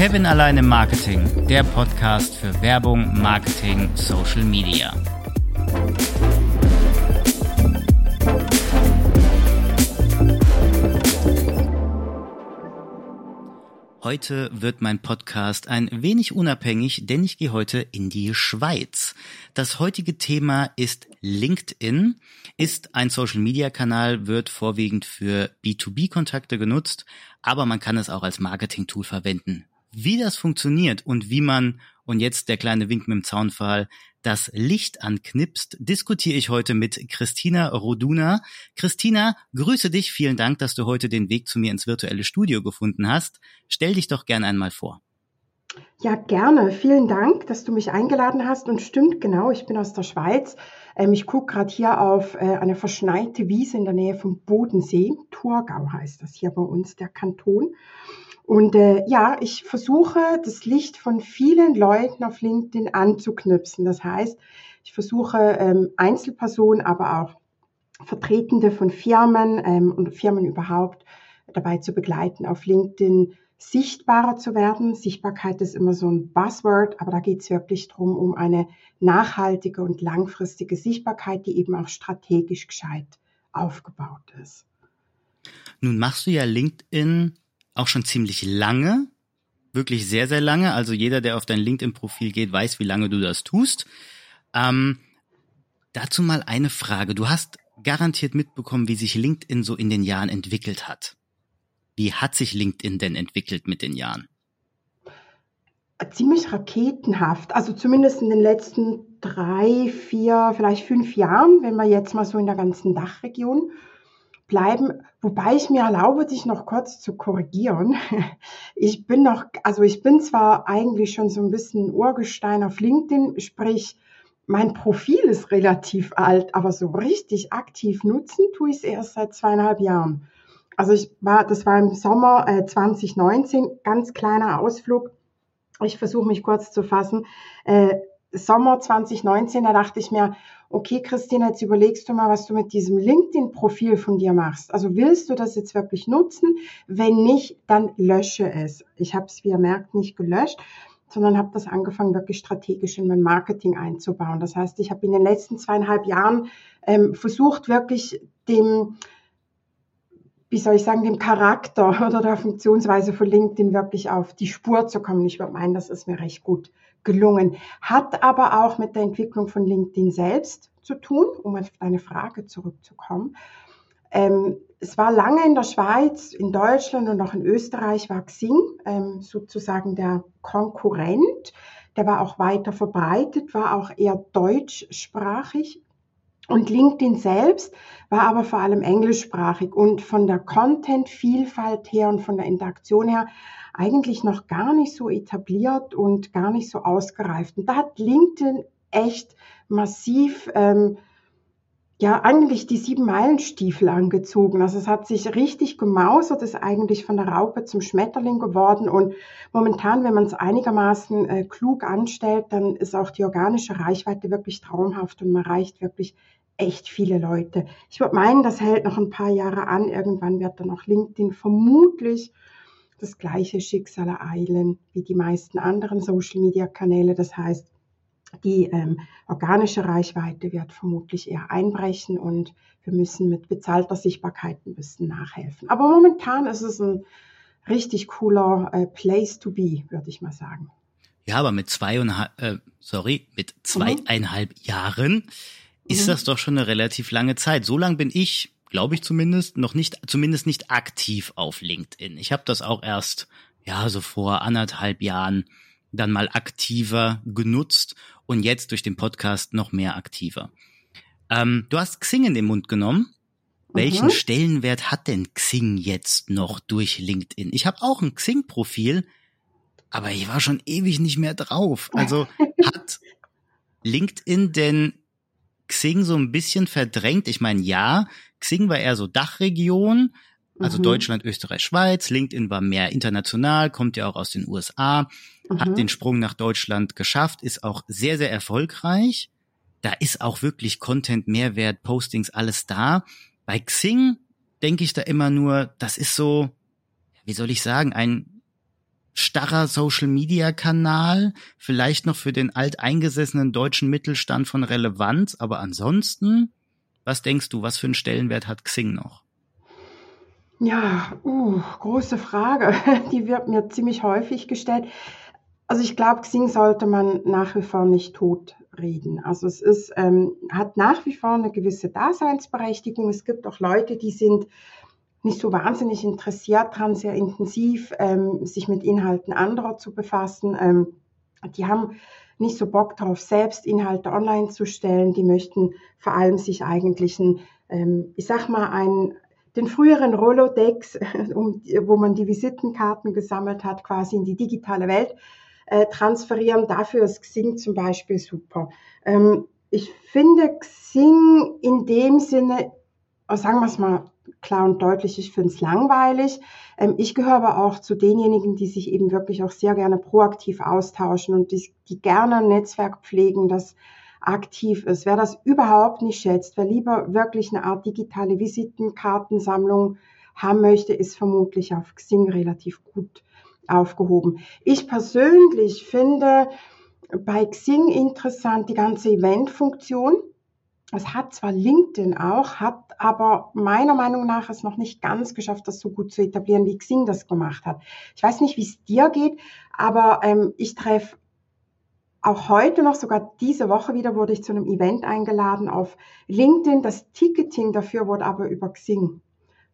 Kevin allein im Marketing, der Podcast für Werbung, Marketing, Social Media. Heute wird mein Podcast ein wenig unabhängig, denn ich gehe heute in die Schweiz. Das heutige Thema ist LinkedIn, ist ein Social-Media-Kanal, wird vorwiegend für B2B-Kontakte genutzt, aber man kann es auch als Marketing-Tool verwenden. Wie das funktioniert und wie man, und jetzt der kleine Wink mit dem Zaunfall, das Licht anknipst, diskutiere ich heute mit Christina Roduna. Christina, grüße dich. Vielen Dank, dass du heute den Weg zu mir ins virtuelle Studio gefunden hast. Stell dich doch gern einmal vor. Ja, gerne. Vielen Dank, dass du mich eingeladen hast. Und stimmt genau, ich bin aus der Schweiz. Ähm, ich gucke gerade hier auf äh, eine verschneite Wiese in der Nähe vom Bodensee. Thurgau heißt das hier bei uns, der Kanton. Und äh, ja, ich versuche das Licht von vielen Leuten auf LinkedIn anzuknüpfen. Das heißt, ich versuche ähm, Einzelpersonen, aber auch Vertretende von Firmen ähm, und Firmen überhaupt dabei zu begleiten, auf LinkedIn sichtbarer zu werden. Sichtbarkeit ist immer so ein Buzzword, aber da geht es wirklich darum, um eine nachhaltige und langfristige Sichtbarkeit, die eben auch strategisch gescheit aufgebaut ist. Nun machst du ja LinkedIn auch schon ziemlich lange, wirklich sehr, sehr lange. Also jeder, der auf dein LinkedIn-Profil geht, weiß, wie lange du das tust. Ähm, dazu mal eine Frage. Du hast garantiert mitbekommen, wie sich LinkedIn so in den Jahren entwickelt hat. Wie hat sich LinkedIn denn entwickelt mit den Jahren? Ziemlich raketenhaft. Also zumindest in den letzten drei, vier, vielleicht fünf Jahren, wenn wir jetzt mal so in der ganzen Dachregion bleiben, wobei ich mir erlaube, dich noch kurz zu korrigieren. Ich bin noch, also ich bin zwar eigentlich schon so ein bisschen Urgestein auf LinkedIn, sprich, mein Profil ist relativ alt, aber so richtig aktiv nutzen tue ich es erst seit zweieinhalb Jahren. Also ich war, das war im Sommer äh, 2019, ganz kleiner Ausflug. Ich versuche mich kurz zu fassen. Sommer 2019, da dachte ich mir, okay, Christine, jetzt überlegst du mal, was du mit diesem LinkedIn-Profil von dir machst. Also willst du das jetzt wirklich nutzen? Wenn nicht, dann lösche es. Ich habe es, wie ihr merkt, nicht gelöscht, sondern habe das angefangen, wirklich strategisch in mein Marketing einzubauen. Das heißt, ich habe in den letzten zweieinhalb Jahren ähm, versucht, wirklich dem wie soll ich sagen, dem Charakter oder der Funktionsweise von LinkedIn wirklich auf die Spur zu kommen. Ich würde meinen, das ist mir recht gut gelungen. Hat aber auch mit der Entwicklung von LinkedIn selbst zu tun, um auf deine Frage zurückzukommen. Ähm, es war lange in der Schweiz, in Deutschland und auch in Österreich war Xing ähm, sozusagen der Konkurrent. Der war auch weiter verbreitet, war auch eher deutschsprachig. Und LinkedIn selbst war aber vor allem englischsprachig und von der Content-Vielfalt her und von der Interaktion her eigentlich noch gar nicht so etabliert und gar nicht so ausgereift. Und da hat LinkedIn echt massiv, ähm, ja, eigentlich die sieben Meilenstiefel angezogen. Also es hat sich richtig gemausert, ist eigentlich von der Raupe zum Schmetterling geworden. Und momentan, wenn man es einigermaßen äh, klug anstellt, dann ist auch die organische Reichweite wirklich traumhaft und man erreicht wirklich echt viele Leute. Ich würde meinen, das hält noch ein paar Jahre an. Irgendwann wird dann auch LinkedIn vermutlich das gleiche Schicksal ereilen wie die meisten anderen Social-Media-Kanäle. Das heißt, die ähm, organische Reichweite wird vermutlich eher einbrechen und wir müssen mit bezahlter Sichtbarkeit ein bisschen nachhelfen. Aber momentan ist es ein richtig cooler äh, Place to be, würde ich mal sagen. Ja, aber mit zweieinhalb, äh, sorry, mit zweieinhalb mhm. Jahren ist mhm. das doch schon eine relativ lange Zeit. So lang bin ich glaube ich zumindest, noch nicht, zumindest nicht aktiv auf LinkedIn. Ich habe das auch erst, ja, so vor anderthalb Jahren dann mal aktiver genutzt und jetzt durch den Podcast noch mehr aktiver. Ähm, du hast Xing in den Mund genommen. Welchen mhm. Stellenwert hat denn Xing jetzt noch durch LinkedIn? Ich habe auch ein Xing-Profil, aber ich war schon ewig nicht mehr drauf. Also hat LinkedIn denn Xing so ein bisschen verdrängt? Ich meine, ja, Xing war eher so Dachregion, also mhm. Deutschland, Österreich, Schweiz. LinkedIn war mehr international, kommt ja auch aus den USA, mhm. hat den Sprung nach Deutschland geschafft, ist auch sehr, sehr erfolgreich. Da ist auch wirklich Content, Mehrwert, Postings, alles da. Bei Xing denke ich da immer nur, das ist so, wie soll ich sagen, ein starrer Social-Media-Kanal, vielleicht noch für den alteingesessenen deutschen Mittelstand von Relevanz, aber ansonsten, was denkst du, was für einen Stellenwert hat Xing noch? Ja, uh, große Frage. Die wird mir ziemlich häufig gestellt. Also ich glaube, Xing sollte man nach wie vor nicht tot reden. Also es ist, ähm, hat nach wie vor eine gewisse Daseinsberechtigung. Es gibt auch Leute, die sind nicht so wahnsinnig interessiert dran, sehr intensiv ähm, sich mit Inhalten anderer zu befassen. Ähm, die haben nicht so Bock darauf, selbst Inhalte online zu stellen. Die möchten vor allem sich eigentlich ein, ähm, ich sag mal, ein, den früheren Rolodex, um, wo man die Visitenkarten gesammelt hat, quasi in die digitale Welt äh, transferieren. Dafür ist Xing zum Beispiel super. Ähm, ich finde Xing in dem Sinne, sagen wir es mal klar und deutlich, ich finde es langweilig. Ähm, ich gehöre aber auch zu denjenigen, die sich eben wirklich auch sehr gerne proaktiv austauschen und die, die gerne ein Netzwerk pflegen, das aktiv ist. Wer das überhaupt nicht schätzt, wer lieber wirklich eine Art digitale Visitenkartensammlung haben möchte, ist vermutlich auf Xing relativ gut aufgehoben. Ich persönlich finde bei Xing interessant die ganze Event-Funktion. Es hat zwar LinkedIn auch, hat aber meiner Meinung nach es noch nicht ganz geschafft, das so gut zu etablieren, wie Xing das gemacht hat. Ich weiß nicht, wie es dir geht, aber ähm, ich treffe auch heute noch, sogar diese Woche wieder, wurde ich zu einem Event eingeladen auf LinkedIn. Das Ticketing dafür wurde aber über Xing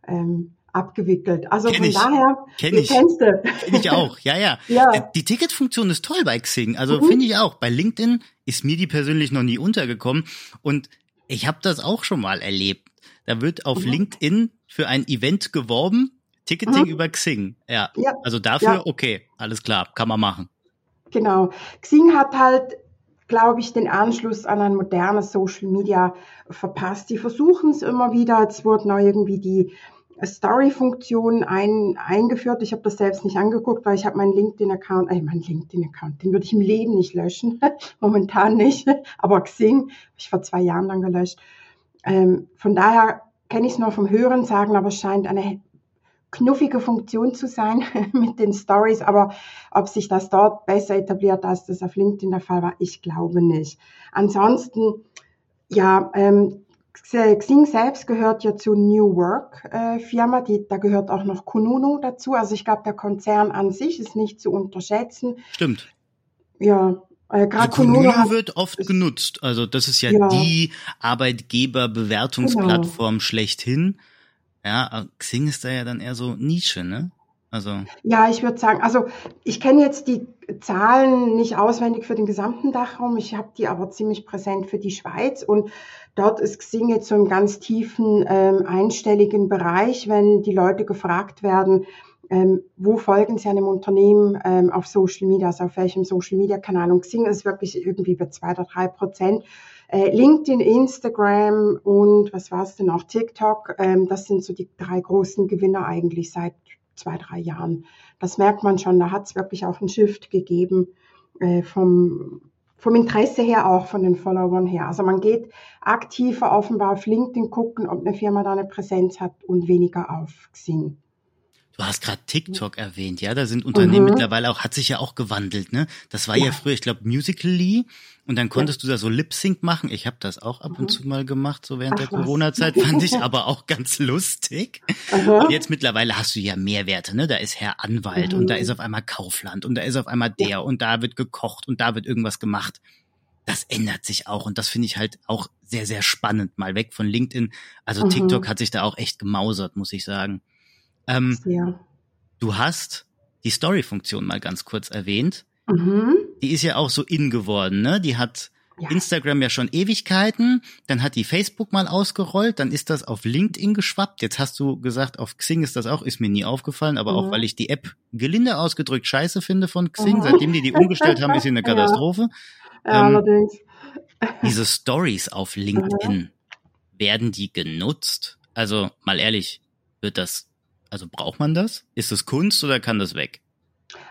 ähm, abgewickelt. Also Kenn von ich. daher, Kenn ich. kennst du. Kenn ich auch, ja, ja. ja. Äh, die Ticketfunktion ist toll bei Xing. Also mhm. finde ich auch. Bei LinkedIn ist mir die persönlich noch nie untergekommen. Und ich habe das auch schon mal erlebt. Da wird auf mhm. LinkedIn für ein Event geworben, Ticketing mhm. über Xing. Ja. ja. Also dafür, ja. okay, alles klar, kann man machen. Genau. Xing hat halt, glaube ich, den Anschluss an ein modernes Social Media verpasst. Die versuchen es immer wieder. Jetzt wurden auch irgendwie die Story-Funktion ein, eingeführt. Ich habe das selbst nicht angeguckt, weil ich habe meinen LinkedIn-Account, äh, meinen LinkedIn-Account, den würde ich im Leben nicht löschen, momentan nicht, aber Xing habe ich vor zwei Jahren dann gelöscht. Ähm, von daher kenne ich es nur vom Hören sagen, aber es scheint eine knuffige Funktion zu sein mit den Stories, aber ob sich das dort besser etabliert, als das auf LinkedIn der Fall war, ich glaube nicht. Ansonsten, ja, ähm, Xing selbst gehört ja zur New Work äh, Firma, die, da gehört auch noch Kununu dazu. Also ich glaube, der Konzern an sich ist nicht zu unterschätzen. Stimmt. Ja, äh, also Kununu hat, wird oft ist, genutzt. Also das ist ja, ja. die Arbeitgeberbewertungsplattform genau. schlechthin. Ja, Xing ist da ja dann eher so Nische, ne? Also. Ja, ich würde sagen, also ich kenne jetzt die Zahlen nicht auswendig für den gesamten Dachraum, ich habe die aber ziemlich präsent für die Schweiz und dort ist Xing jetzt so im ganz tiefen ähm, einstelligen Bereich, wenn die Leute gefragt werden, ähm, wo folgen Sie einem Unternehmen ähm, auf Social Media, also auf welchem Social Media Kanal. Und Xing ist wirklich irgendwie bei zwei oder drei Prozent. Äh, LinkedIn, Instagram und was war es denn auch, TikTok, ähm, das sind so die drei großen Gewinner eigentlich seit zwei, drei Jahren. Das merkt man schon, da hat es wirklich auch einen Shift gegeben äh, vom, vom Interesse her auch, von den Followern her. Also man geht aktiver offenbar auf LinkedIn gucken, ob eine Firma da eine Präsenz hat und weniger auf Xing. Du hast gerade TikTok erwähnt, ja, da sind Unternehmen mhm. mittlerweile auch, hat sich ja auch gewandelt, ne? Das war ja, ja früher, ich glaube, Musical.ly und dann konntest ja. du da so Lip-Sync machen. Ich habe das auch ab mhm. und zu mal gemacht, so während Ach, der Corona-Zeit, fand ich aber auch ganz lustig. Aha. Und jetzt mittlerweile hast du ja Mehrwerte, ne? Da ist Herr Anwalt mhm. und da ist auf einmal Kaufland und da ist auf einmal der ja. und da wird gekocht und da wird irgendwas gemacht. Das ändert sich auch und das finde ich halt auch sehr, sehr spannend, mal weg von LinkedIn. Also mhm. TikTok hat sich da auch echt gemausert, muss ich sagen. Ähm, ja. Du hast die Story-Funktion mal ganz kurz erwähnt. Mhm. Die ist ja auch so in geworden, ne? Die hat ja. Instagram ja schon Ewigkeiten, dann hat die Facebook mal ausgerollt, dann ist das auf LinkedIn geschwappt. Jetzt hast du gesagt, auf Xing ist das auch, ist mir nie aufgefallen, aber mhm. auch weil ich die App gelinde ausgedrückt scheiße finde von Xing. Mhm. Seitdem die die umgestellt haben, ist sie eine Katastrophe. Ja. Ja, ähm, allerdings. Diese Stories auf LinkedIn, werden die genutzt? Also mal ehrlich, wird das also braucht man das? Ist es Kunst oder kann das weg?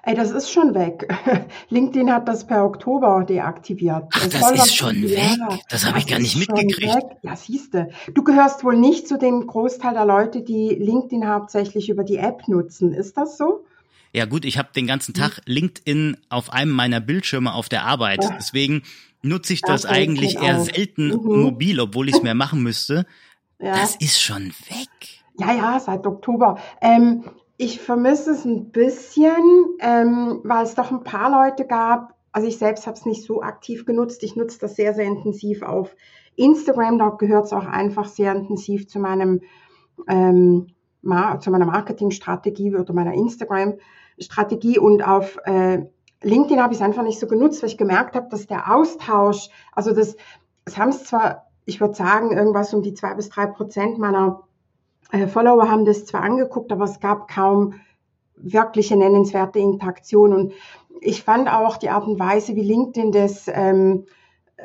Ey, das ist schon weg. LinkedIn hat das per Oktober deaktiviert. Ach, das, das ist schon weg? Das habe ich gar nicht mitgekriegt. Weg. Ja, siehste. Du gehörst wohl nicht zu dem Großteil der Leute, die LinkedIn hauptsächlich über die App nutzen. Ist das so? Ja gut, ich habe den ganzen Tag LinkedIn auf einem meiner Bildschirme auf der Arbeit. Ja. Deswegen nutze ich das, das eigentlich eher auch. selten mhm. mobil, obwohl ich es mehr machen müsste. Ja. Das ist schon weg. Ja, ja, seit Oktober. Ähm, ich vermisse es ein bisschen, ähm, weil es doch ein paar Leute gab. Also ich selbst habe es nicht so aktiv genutzt. Ich nutze das sehr, sehr intensiv auf Instagram. Dort gehört es auch einfach sehr intensiv zu meinem ähm, zu meiner Marketingstrategie oder meiner Instagram-Strategie und auf äh, LinkedIn habe ich es einfach nicht so genutzt, weil ich gemerkt habe, dass der Austausch, also das, es haben es zwar, ich würde sagen, irgendwas um die zwei bis drei Prozent meiner Follower haben das zwar angeguckt, aber es gab kaum wirkliche nennenswerte Interaktion. Und ich fand auch die Art und Weise, wie LinkedIn das ähm, äh,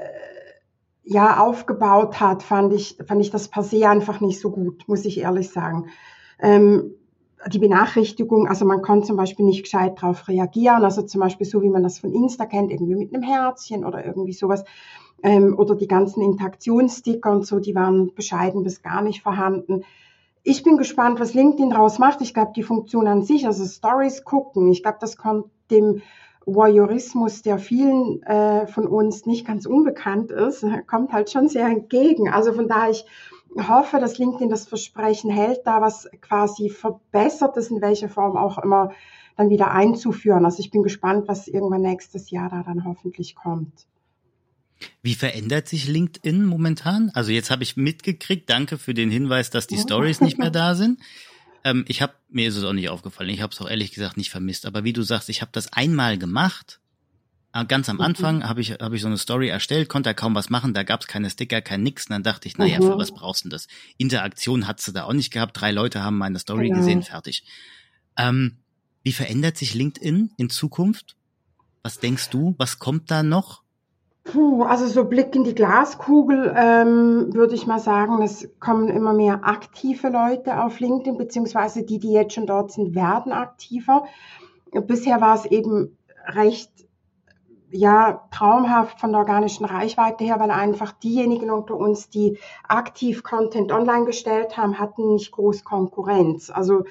ja aufgebaut hat, fand ich, fand ich das per se einfach nicht so gut, muss ich ehrlich sagen. Ähm, die Benachrichtigung, also man kann zum Beispiel nicht gescheit darauf reagieren, also zum Beispiel so, wie man das von Insta kennt, irgendwie mit einem Herzchen oder irgendwie sowas. Ähm, oder die ganzen Interaktionssticker und so, die waren bescheiden bis gar nicht vorhanden ich bin gespannt, was LinkedIn daraus macht. Ich glaube, die Funktion an sich, also Stories gucken, ich glaube, das kommt dem Voyeurismus, der vielen äh, von uns nicht ganz unbekannt ist, kommt halt schon sehr entgegen. Also von daher, ich hoffe, dass LinkedIn das Versprechen hält, da was quasi verbessert ist, in welcher Form auch immer, dann wieder einzuführen. Also ich bin gespannt, was irgendwann nächstes Jahr da dann hoffentlich kommt. Wie verändert sich LinkedIn momentan? Also jetzt habe ich mitgekriegt, danke für den Hinweis, dass die Stories nicht mehr da sind. Ähm, ich habe mir ist es auch nicht aufgefallen. Ich habe es auch ehrlich gesagt nicht vermisst. Aber wie du sagst, ich habe das einmal gemacht. Äh, ganz am Anfang mhm. habe ich habe ich so eine Story erstellt, konnte da kaum was machen. Da gab es keine Sticker, kein nix. Und dann dachte ich, naja, mhm. für was brauchst du das? Interaktion hat sie da auch nicht gehabt. Drei Leute haben meine Story genau. gesehen, fertig. Ähm, wie verändert sich LinkedIn in Zukunft? Was denkst du? Was kommt da noch? Puh, also so Blick in die Glaskugel ähm, würde ich mal sagen, es kommen immer mehr aktive Leute auf LinkedIn, beziehungsweise die, die jetzt schon dort sind, werden aktiver. Bisher war es eben recht ja, traumhaft von der organischen Reichweite her, weil einfach diejenigen unter uns, die aktiv Content online gestellt haben, hatten nicht groß Konkurrenz. Also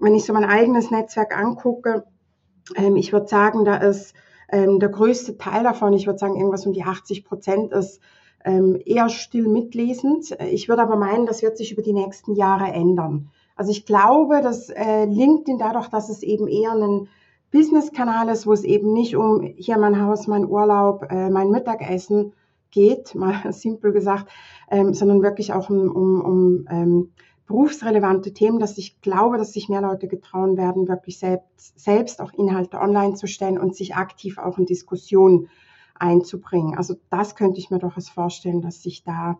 wenn ich so mein eigenes Netzwerk angucke, ähm, ich würde sagen, da ist ähm, der größte Teil davon, ich würde sagen irgendwas um die 80 Prozent, ist ähm, eher still mitlesend. Ich würde aber meinen, das wird sich über die nächsten Jahre ändern. Also ich glaube, dass äh, LinkedIn dadurch, dass es eben eher ein Business-Kanal ist, wo es eben nicht um hier mein Haus, mein Urlaub, äh, mein Mittagessen geht, mal simpel gesagt, ähm, sondern wirklich auch um, um, um ähm, berufsrelevante Themen, dass ich glaube, dass sich mehr Leute getrauen werden, wirklich selbst, selbst auch Inhalte online zu stellen und sich aktiv auch in Diskussionen einzubringen. Also das könnte ich mir durchaus vorstellen, dass sich da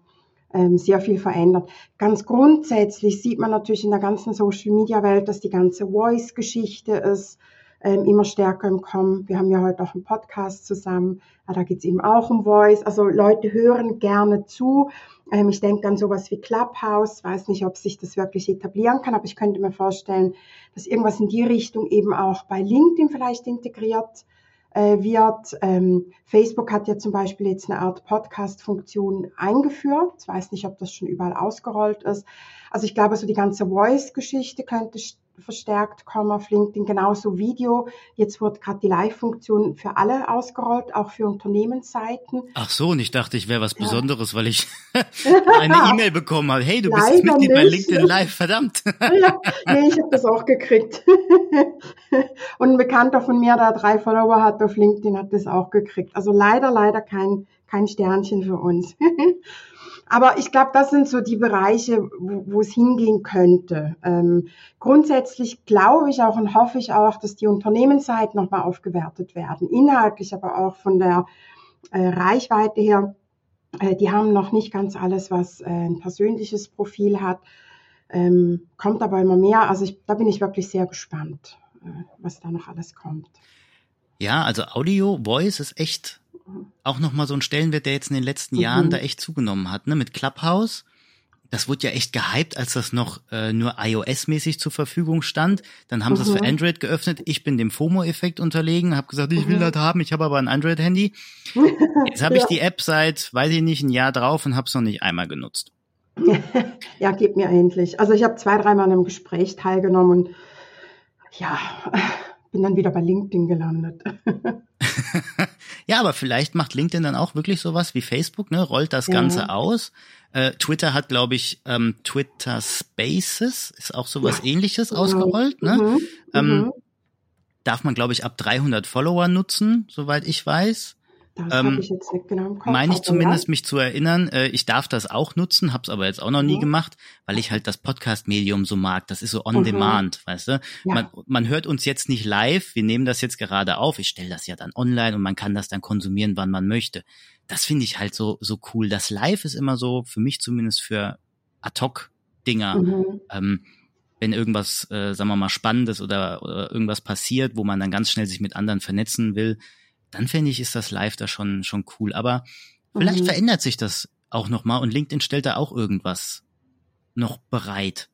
ähm, sehr viel verändert. Ganz grundsätzlich sieht man natürlich in der ganzen Social-Media-Welt, dass die ganze Voice-Geschichte ist ähm, immer stärker im Kommen. Wir haben ja heute auch einen Podcast zusammen, ja, da geht es eben auch um Voice. Also Leute hören gerne zu. Ähm, ich denke an sowas wie Clubhouse, weiß nicht, ob sich das wirklich etablieren kann, aber ich könnte mir vorstellen, dass irgendwas in die Richtung eben auch bei LinkedIn vielleicht integriert äh, wird. Ähm, Facebook hat ja zum Beispiel jetzt eine Art Podcast-Funktion eingeführt. Ich weiß nicht, ob das schon überall ausgerollt ist. Also ich glaube, so die ganze Voice-Geschichte könnte verstärkt kommen auf LinkedIn, genauso Video. Jetzt wird gerade die Live-Funktion für alle ausgerollt, auch für Unternehmensseiten. Ach so, und ich dachte, ich wäre was Besonderes, ja. weil ich eine E-Mail bekommen habe. Hey, du bist Leider Mitglied nicht. bei LinkedIn Live, verdammt. ja, nee, ich habe das auch gekriegt. und ein Bekannter von mir, der drei Follower hat auf LinkedIn, hat das auch gekriegt. Also leider, leider kein, kein Sternchen für uns. Aber ich glaube, das sind so die Bereiche, wo, es hingehen könnte. Ähm, grundsätzlich glaube ich auch und hoffe ich auch, dass die Unternehmensseiten nochmal aufgewertet werden. Inhaltlich, aber auch von der äh, Reichweite her. Äh, die haben noch nicht ganz alles, was äh, ein persönliches Profil hat. Ähm, kommt aber immer mehr. Also ich, da bin ich wirklich sehr gespannt, äh, was da noch alles kommt. Ja, also Audio, Voice ist echt auch nochmal so ein Stellenwert, der jetzt in den letzten mhm. Jahren da echt zugenommen hat, ne? Mit Clubhouse. Das wurde ja echt gehypt, als das noch äh, nur iOS-mäßig zur Verfügung stand. Dann haben mhm. sie es für Android geöffnet. Ich bin dem FOMO-Effekt unterlegen, habe gesagt, ich will mhm. das haben, ich habe aber ein Android-Handy. Jetzt habe ich ja. die App seit, weiß ich nicht, ein Jahr drauf und habe es noch nicht einmal genutzt. ja, gib mir endlich. Also ich habe zwei, dreimal in einem Gespräch teilgenommen und ja, bin dann wieder bei LinkedIn gelandet. ja, aber vielleicht macht LinkedIn dann auch wirklich sowas wie Facebook, ne? Rollt das Ganze ja. aus. Äh, Twitter hat, glaube ich, ähm, Twitter Spaces, ist auch sowas ja. ähnliches mhm. ausgerollt, ne? Mhm. Ähm, mhm. darf man, glaube ich, ab 300 Follower nutzen, soweit ich weiß. Das ähm, habe ich jetzt nicht genau im Kopf. Meine ich zumindest, ja. mich zu erinnern. Äh, ich darf das auch nutzen, habe es aber jetzt auch noch nie mhm. gemacht, weil ich halt das Podcast-Medium so mag. Das ist so on mhm. demand, weißt du? Ja. Man, man hört uns jetzt nicht live, wir nehmen das jetzt gerade auf. Ich stelle das ja dann online und man kann das dann konsumieren, wann man möchte. Das finde ich halt so, so cool. Das Live ist immer so, für mich zumindest für Ad-Hoc-Dinger. Mhm. Ähm, wenn irgendwas, äh, sagen wir mal, Spannendes oder, oder irgendwas passiert, wo man dann ganz schnell sich mit anderen vernetzen will, dann finde ich, ist das Live da schon, schon cool. Aber vielleicht mhm. verändert sich das auch nochmal und LinkedIn stellt da auch irgendwas noch bereit.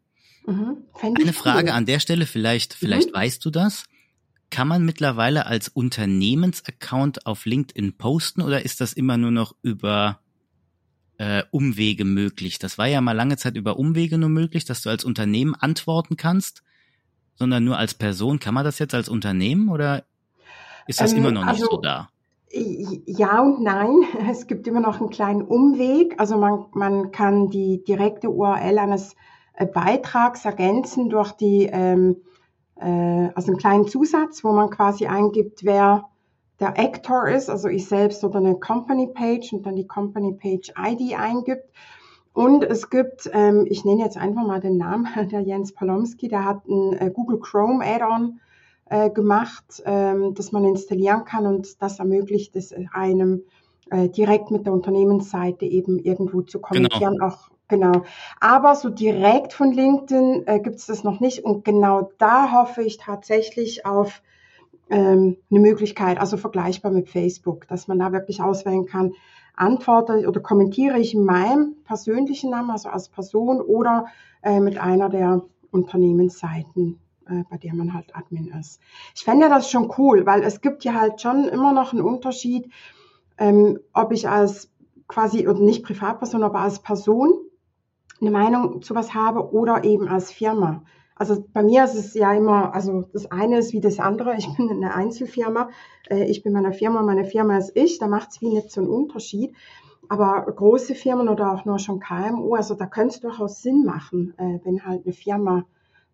Mhm. Eine Frage cool. an der Stelle, vielleicht, vielleicht mhm. weißt du das. Kann man mittlerweile als Unternehmensaccount auf LinkedIn posten oder ist das immer nur noch über äh, Umwege möglich? Das war ja mal lange Zeit über Umwege nur möglich, dass du als Unternehmen antworten kannst, sondern nur als Person. Kann man das jetzt als Unternehmen oder ist das ähm, immer noch nicht also, so da? Ja und nein. Es gibt immer noch einen kleinen Umweg. Also man, man kann die direkte URL eines äh, Beitrags ergänzen durch die, ähm, äh, also einen kleinen Zusatz, wo man quasi eingibt, wer der Actor ist, also ich selbst oder eine Company Page und dann die Company Page ID eingibt. Und es gibt, ähm, ich nenne jetzt einfach mal den Namen, der Jens Palomski, der hat ein äh, Google Chrome Add-on äh, gemacht, ähm, dass man installieren kann und das ermöglicht es einem äh, direkt mit der Unternehmensseite eben irgendwo zu kommunizieren, genau. auch Genau. Aber so direkt von LinkedIn äh, gibt es das noch nicht. Und genau da hoffe ich tatsächlich auf ähm, eine Möglichkeit, also vergleichbar mit Facebook, dass man da wirklich auswählen kann, antworte oder kommentiere ich in meinem persönlichen Namen, also als Person oder äh, mit einer der Unternehmensseiten äh, bei der man halt Admin ist. Ich fände das schon cool, weil es gibt ja halt schon immer noch einen Unterschied, ähm, ob ich als quasi, oder nicht Privatperson, aber als Person eine Meinung zu was habe oder eben als Firma. Also bei mir ist es ja immer, also das eine ist wie das andere. Ich bin eine Einzelfirma, äh, ich bin meine Firma, meine Firma ist ich, da macht es wie nicht so einen Unterschied. Aber große Firmen oder auch nur schon KMU, also da könnte es durchaus Sinn machen, äh, wenn halt eine Firma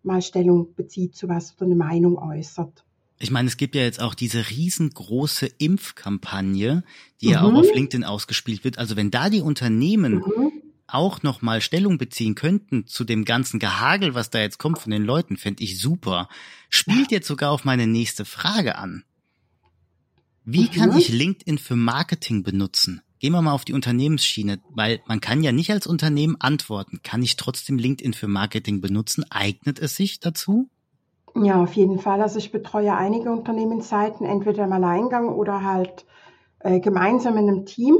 mal Stellung bezieht zu was oder eine Meinung äußert. Ich meine, es gibt ja jetzt auch diese riesengroße Impfkampagne, die mhm. ja auch mhm. auf LinkedIn ausgespielt wird. Also wenn da die Unternehmen mhm. auch noch mal Stellung beziehen könnten zu dem ganzen Gehagel, was da jetzt kommt von den Leuten, fände ich super. Spielt jetzt sogar auf meine nächste Frage an. Wie mhm. kann ich LinkedIn für Marketing benutzen? Gehen wir mal auf die Unternehmensschiene, weil man kann ja nicht als Unternehmen antworten. Kann ich trotzdem LinkedIn für Marketing benutzen? Eignet es sich dazu? Ja, auf jeden Fall. Also ich betreue einige Unternehmensseiten, entweder im Alleingang oder halt äh, gemeinsam in einem Team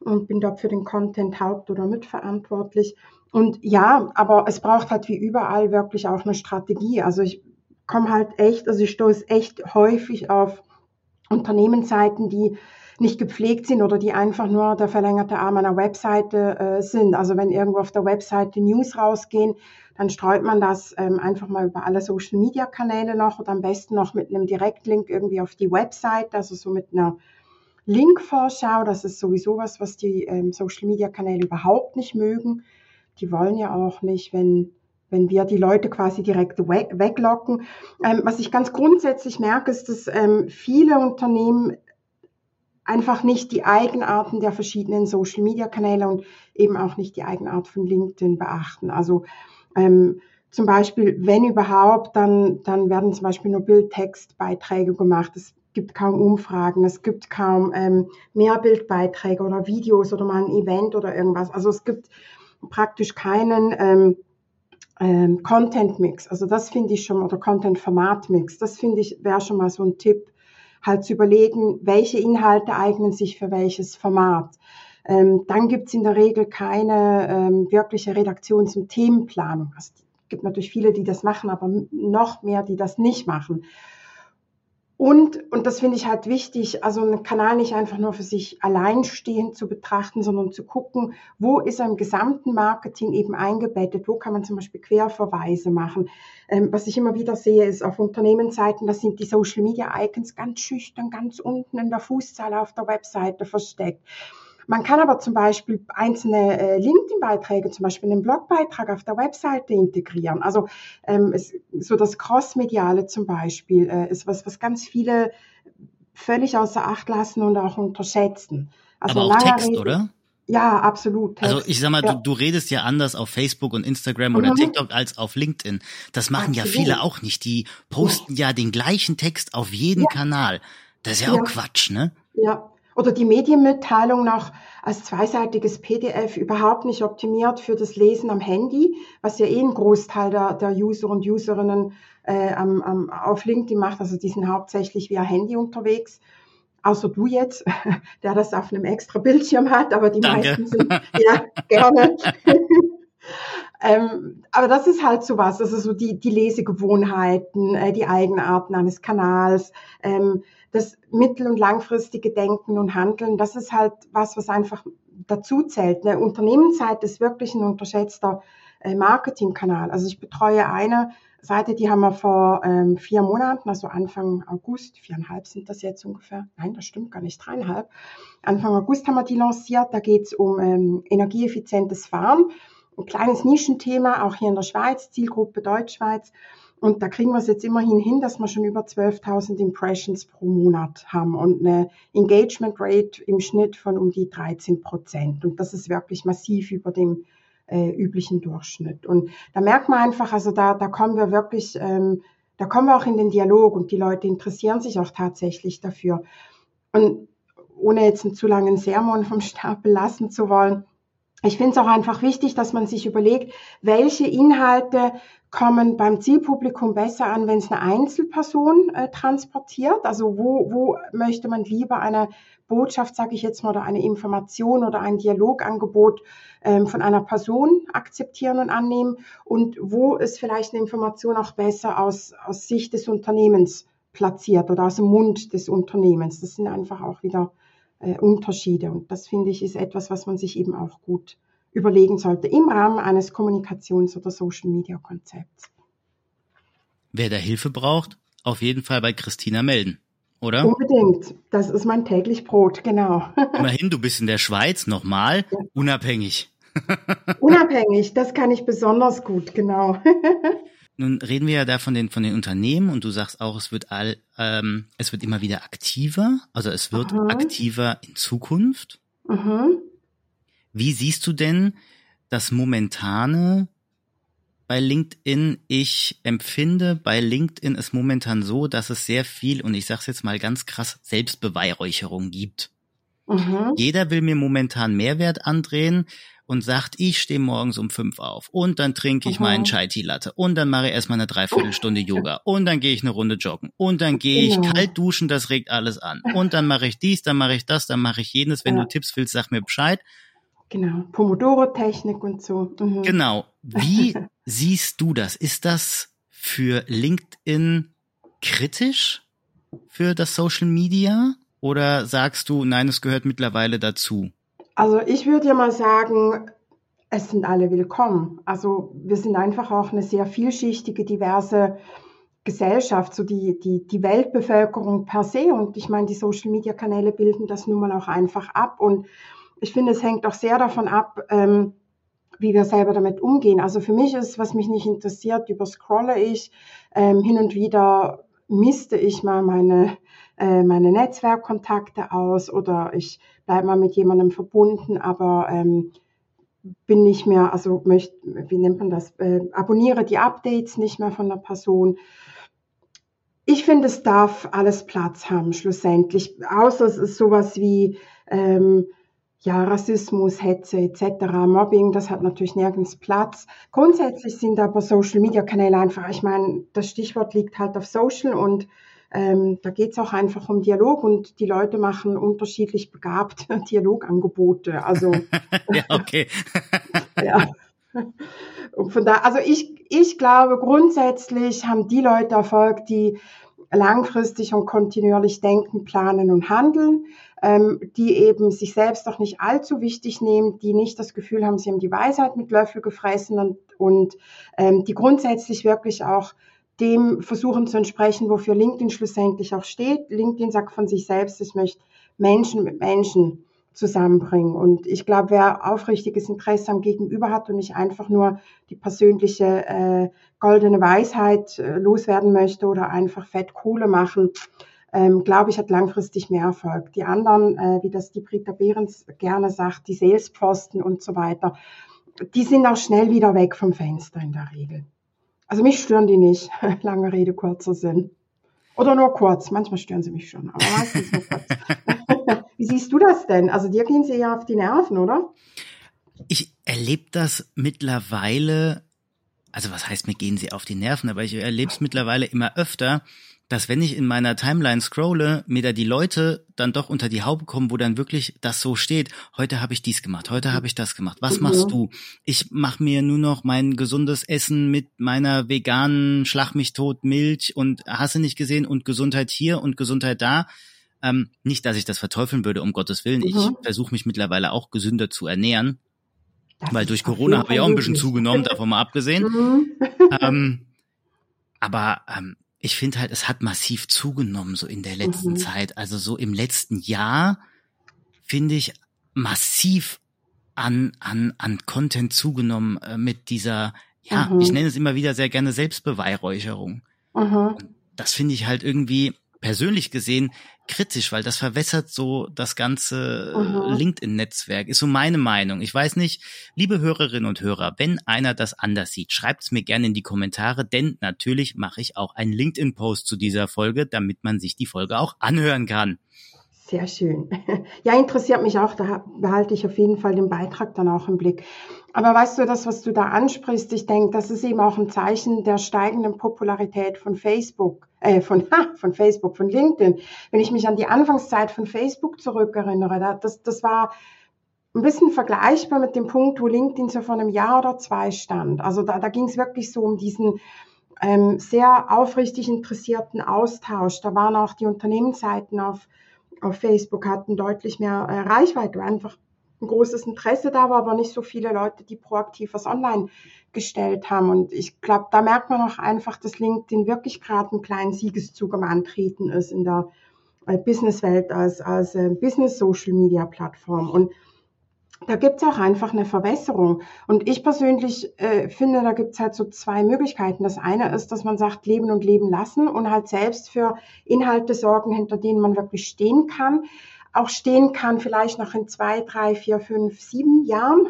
und bin dort für den Content haupt- oder mitverantwortlich. Und ja, aber es braucht halt wie überall wirklich auch eine Strategie. Also ich komme halt echt, also ich stoße echt häufig auf Unternehmensseiten, die nicht gepflegt sind oder die einfach nur der verlängerte Arm einer Webseite äh, sind. Also wenn irgendwo auf der Webseite News rausgehen, dann streut man das ähm, einfach mal über alle Social Media Kanäle noch oder am besten noch mit einem Direktlink irgendwie auf die Website, also so mit einer Linkvorschau. Das ist sowieso was, was die ähm, Social Media Kanäle überhaupt nicht mögen. Die wollen ja auch nicht, wenn wenn wir die Leute quasi direkt weg, weglocken. Ähm, was ich ganz grundsätzlich merke, ist, dass ähm, viele Unternehmen einfach nicht die Eigenarten der verschiedenen Social-Media-Kanäle und eben auch nicht die Eigenart von LinkedIn beachten. Also ähm, zum Beispiel, wenn überhaupt, dann, dann werden zum Beispiel nur Bild-Text-Beiträge gemacht. Es gibt kaum Umfragen, es gibt kaum ähm, Mehrbildbeiträge oder Videos oder mal ein Event oder irgendwas. Also es gibt praktisch keinen ähm, ähm, Content-Mix. Also das finde ich schon, oder Content-Format-Mix. Das finde ich, wäre schon mal so ein Tipp, halt zu überlegen, welche Inhalte eignen sich für welches Format. Ähm, dann gibt es in der Regel keine ähm, wirkliche Redaktions- und Themenplanung. Also, es gibt natürlich viele, die das machen, aber noch mehr, die das nicht machen. Und, und das finde ich halt wichtig, also einen Kanal nicht einfach nur für sich alleinstehend zu betrachten, sondern zu gucken, wo ist er im gesamten Marketing eben eingebettet, wo kann man zum Beispiel Querverweise machen. Ähm, was ich immer wieder sehe, ist auf Unternehmensseiten, da sind die Social Media Icons ganz schüchtern, ganz unten in der Fußzeile auf der Webseite versteckt. Man kann aber zum Beispiel einzelne äh, LinkedIn-Beiträge, zum Beispiel einen Blogbeitrag auf der Webseite integrieren. Also ähm, es, so das Cross-Mediale zum Beispiel äh, ist was, was ganz viele völlig außer Acht lassen und auch unterschätzen. Also aber auch Text, Rede, oder? Ja, absolut. Text. Also ich sag mal, ja. du, du redest ja anders auf Facebook und Instagram oder mhm. TikTok als auf LinkedIn. Das machen absolut. ja viele auch nicht. Die posten ja, ja den gleichen Text auf jeden ja. Kanal. Das ist ja, auch Quatsch, ne? Ja, oder die Medienmitteilung noch als zweiseitiges PDF überhaupt nicht optimiert für das Lesen am Handy, was ja eh ein Großteil der, der User und Userinnen äh, am, am, auf LinkedIn macht. Also die sind hauptsächlich via Handy unterwegs. Außer du jetzt, der das auf einem extra Bildschirm hat, aber die Danke. meisten sind ja gerne. Ähm, aber das ist halt so was, also so die, die Lesegewohnheiten, äh, die Eigenarten eines Kanals, ähm, das mittel- und langfristige Denken und Handeln, das ist halt was, was einfach dazu zählt. Eine Unternehmenszeit ist wirklich ein unterschätzter äh, Marketingkanal. Also ich betreue eine Seite, die haben wir vor ähm, vier Monaten, also Anfang August, viereinhalb sind das jetzt ungefähr, nein, das stimmt gar nicht, dreieinhalb. Anfang August haben wir die lanciert, da geht es um ähm, energieeffizientes Fahren. Ein kleines Nischenthema, auch hier in der Schweiz, Zielgruppe Deutschschweiz. Und da kriegen wir es jetzt immerhin hin, dass wir schon über 12.000 Impressions pro Monat haben und eine Engagement Rate im Schnitt von um die 13 Prozent. Und das ist wirklich massiv über dem äh, üblichen Durchschnitt. Und da merkt man einfach, also da, da kommen wir wirklich, ähm, da kommen wir auch in den Dialog und die Leute interessieren sich auch tatsächlich dafür. Und ohne jetzt einen zu langen Sermon vom Stapel lassen zu wollen, ich finde es auch einfach wichtig, dass man sich überlegt, welche Inhalte kommen beim Zielpublikum besser an, wenn es eine Einzelperson äh, transportiert. Also wo, wo möchte man lieber eine Botschaft, sage ich jetzt mal, oder eine Information oder ein Dialogangebot ähm, von einer Person akzeptieren und annehmen und wo ist vielleicht eine Information auch besser aus, aus Sicht des Unternehmens platziert oder aus dem Mund des Unternehmens. Das sind einfach auch wieder äh, Unterschiede und das finde ich ist etwas, was man sich eben auch gut überlegen sollte im Rahmen eines Kommunikations- oder Social-Media-Konzepts. Wer da Hilfe braucht, auf jeden Fall bei Christina melden, oder? Unbedingt. Das ist mein täglich Brot, genau. Immerhin, du bist in der Schweiz nochmal, ja. unabhängig. unabhängig, das kann ich besonders gut, genau. Nun reden wir ja da von den von den Unternehmen und du sagst auch, es wird all, ähm, es wird immer wieder aktiver, also es wird Aha. aktiver in Zukunft. Mhm. Wie siehst du denn das momentane bei LinkedIn? Ich empfinde bei LinkedIn es momentan so, dass es sehr viel, und ich sage es jetzt mal ganz krass, Selbstbeweihräucherung gibt. Mhm. Jeder will mir momentan Mehrwert andrehen und sagt, ich stehe morgens um fünf auf und dann trinke ich mhm. meinen Chai Tea Latte und dann mache ich erstmal eine Dreiviertelstunde Yoga und dann gehe ich eine Runde joggen und dann gehe ich genau. kalt duschen, das regt alles an und dann mache ich dies, dann mache ich das, dann mache ich jenes. Wenn ja. du Tipps willst, sag mir Bescheid. Genau, Pomodoro-Technik und so. Mhm. Genau. Wie siehst du das? Ist das für LinkedIn kritisch für das Social Media? Oder sagst du, nein, es gehört mittlerweile dazu? Also ich würde ja mal sagen, es sind alle willkommen. Also wir sind einfach auch eine sehr vielschichtige, diverse Gesellschaft, so die, die, die Weltbevölkerung per se. Und ich meine, die Social-Media-Kanäle bilden das nun mal auch einfach ab. Und ich finde, es hängt auch sehr davon ab, ähm, wie wir selber damit umgehen. Also für mich ist, was mich nicht interessiert, überscrolle ich. Ähm, hin und wieder misste ich mal meine, äh, meine Netzwerkkontakte aus oder ich bleibe mal mit jemandem verbunden, aber ähm, bin nicht mehr, also möchte, wie nennt man das, äh, abonniere die Updates nicht mehr von der Person. Ich finde, es darf alles Platz haben, schlussendlich. Außer es ist sowas wie ähm, ja, Rassismus, Hetze etc., Mobbing, das hat natürlich nirgends Platz. Grundsätzlich sind aber Social-Media-Kanäle einfach, ich meine, das Stichwort liegt halt auf Social und ähm, da geht's auch einfach um Dialog und die Leute machen unterschiedlich begabt Dialogangebote. Also ja, okay. ja. Und von da, also ich, ich glaube, grundsätzlich haben die Leute Erfolg, die langfristig und kontinuierlich denken, planen und handeln, ähm, die eben sich selbst doch nicht allzu wichtig nehmen, die nicht das Gefühl haben, sie haben die Weisheit mit Löffel gefressen und, und ähm, die grundsätzlich wirklich auch dem versuchen zu entsprechen, wofür LinkedIn schlussendlich auch steht. LinkedIn sagt von sich selbst, es möchte Menschen mit Menschen zusammenbringen. Und ich glaube, wer aufrichtiges Interesse am Gegenüber hat und nicht einfach nur die persönliche äh, goldene Weisheit äh, loswerden möchte oder einfach fett Kohle machen, ähm, glaube ich, hat langfristig mehr Erfolg. Die anderen, äh, wie das die Britta Behrens gerne sagt, die Salesposten und so weiter, die sind auch schnell wieder weg vom Fenster in der Regel. Also mich stören die nicht. Lange Rede, kurzer Sinn. Oder nur kurz. Manchmal stören sie mich schon, aber meistens nur kurz. Wie siehst du das denn? Also dir gehen sie ja auf die Nerven, oder? Ich erlebe das mittlerweile, also was heißt, mir gehen sie auf die Nerven, aber ich erlebe es mittlerweile immer öfter, dass wenn ich in meiner Timeline scrolle, mir da die Leute dann doch unter die Haube kommen, wo dann wirklich das so steht, heute habe ich dies gemacht, heute habe ich das gemacht. Was mhm. machst du? Ich mache mir nur noch mein gesundes Essen mit meiner veganen Schlag mich tot Milch und hasse nicht gesehen und Gesundheit hier und Gesundheit da. Ähm, nicht, dass ich das verteufeln würde, um Gottes Willen. Mhm. Ich versuche mich mittlerweile auch gesünder zu ernähren. Das weil durch Corona habe ich auch ein bisschen zugenommen, davon mal abgesehen. Mhm. ähm, aber ähm, ich finde halt, es hat massiv zugenommen so in der letzten mhm. Zeit. Also so im letzten Jahr finde ich massiv an, an, an Content zugenommen äh, mit dieser, ja, mhm. ich nenne es immer wieder sehr gerne Selbstbeweihräucherung. Mhm. Das finde ich halt irgendwie persönlich gesehen kritisch, weil das verwässert so das ganze mhm. LinkedIn-Netzwerk, ist so meine Meinung. Ich weiß nicht, liebe Hörerinnen und Hörer, wenn einer das anders sieht, schreibt es mir gerne in die Kommentare, denn natürlich mache ich auch einen LinkedIn-Post zu dieser Folge, damit man sich die Folge auch anhören kann. Sehr schön. Ja, interessiert mich auch. Da behalte ich auf jeden Fall den Beitrag dann auch im Blick. Aber weißt du, das, was du da ansprichst, ich denke, das ist eben auch ein Zeichen der steigenden Popularität von Facebook, äh, von, von Facebook, von LinkedIn. Wenn ich mich an die Anfangszeit von Facebook zurückerinnere, das, das war ein bisschen vergleichbar mit dem Punkt, wo LinkedIn so vor einem Jahr oder zwei stand. Also da, da ging es wirklich so um diesen ähm, sehr aufrichtig interessierten Austausch. Da waren auch die Unternehmensseiten auf auf Facebook hatten deutlich mehr äh, Reichweite, einfach ein großes Interesse da war, aber nicht so viele Leute, die proaktiv was online gestellt haben. Und ich glaube, da merkt man auch einfach, dass LinkedIn wirklich gerade einen kleinen Siegeszug am Antreten ist in der äh, Businesswelt als, als äh, Business-Social-Media-Plattform. Und da gibt's auch einfach eine Verwässerung. Und ich persönlich äh, finde, da gibt's halt so zwei Möglichkeiten. Das eine ist, dass man sagt, leben und leben lassen und halt selbst für Inhalte sorgen, hinter denen man wirklich stehen kann. Auch stehen kann vielleicht noch in zwei, drei, vier, fünf, sieben Jahren.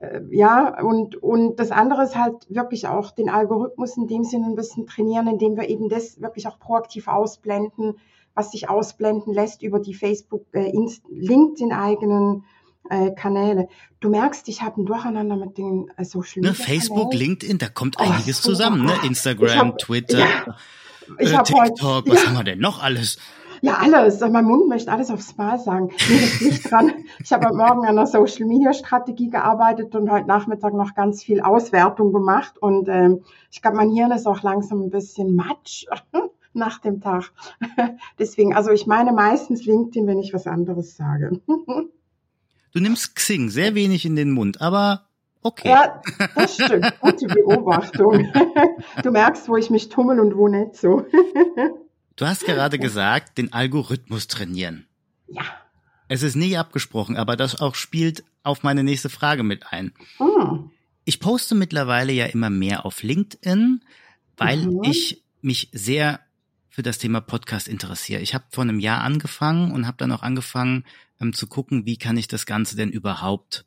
Äh, ja, und, und das andere ist halt wirklich auch den Algorithmus in dem Sinne ein bisschen trainieren, indem wir eben das wirklich auch proaktiv ausblenden, was sich ausblenden lässt über die Facebook, äh, LinkedIn eigenen äh, Kanäle. Du merkst, ich habe ein Durcheinander mit den äh, Social ne, Media. Ne, Facebook, Kanälen. LinkedIn, da kommt einiges oh, zusammen, ne? Instagram, hab, Twitter, ja, äh, TikTok, heute, was ja. haben wir denn noch alles? Ja, alles. Mein Mund möchte alles aufs Mal sagen. Nee, das liegt dran. Ich habe heute Morgen an der Social Media Strategie gearbeitet und heute Nachmittag noch ganz viel Auswertung gemacht. Und ähm, ich glaube, mein Hirn ist auch langsam ein bisschen matsch nach dem Tag. Deswegen, also ich meine meistens LinkedIn, wenn ich was anderes sage. Du nimmst Xing sehr wenig in den Mund, aber okay. Ja, das stimmt. Gute Beobachtung. Du merkst, wo ich mich tummel und wo nicht so. Du hast gerade gesagt, den Algorithmus trainieren. Ja. Es ist nie abgesprochen, aber das auch spielt auf meine nächste Frage mit ein. Hm. Ich poste mittlerweile ja immer mehr auf LinkedIn, weil mhm. ich mich sehr für das Thema Podcast interessiere. Ich habe vor einem Jahr angefangen und habe dann auch angefangen, ähm, zu gucken, wie kann ich das Ganze denn überhaupt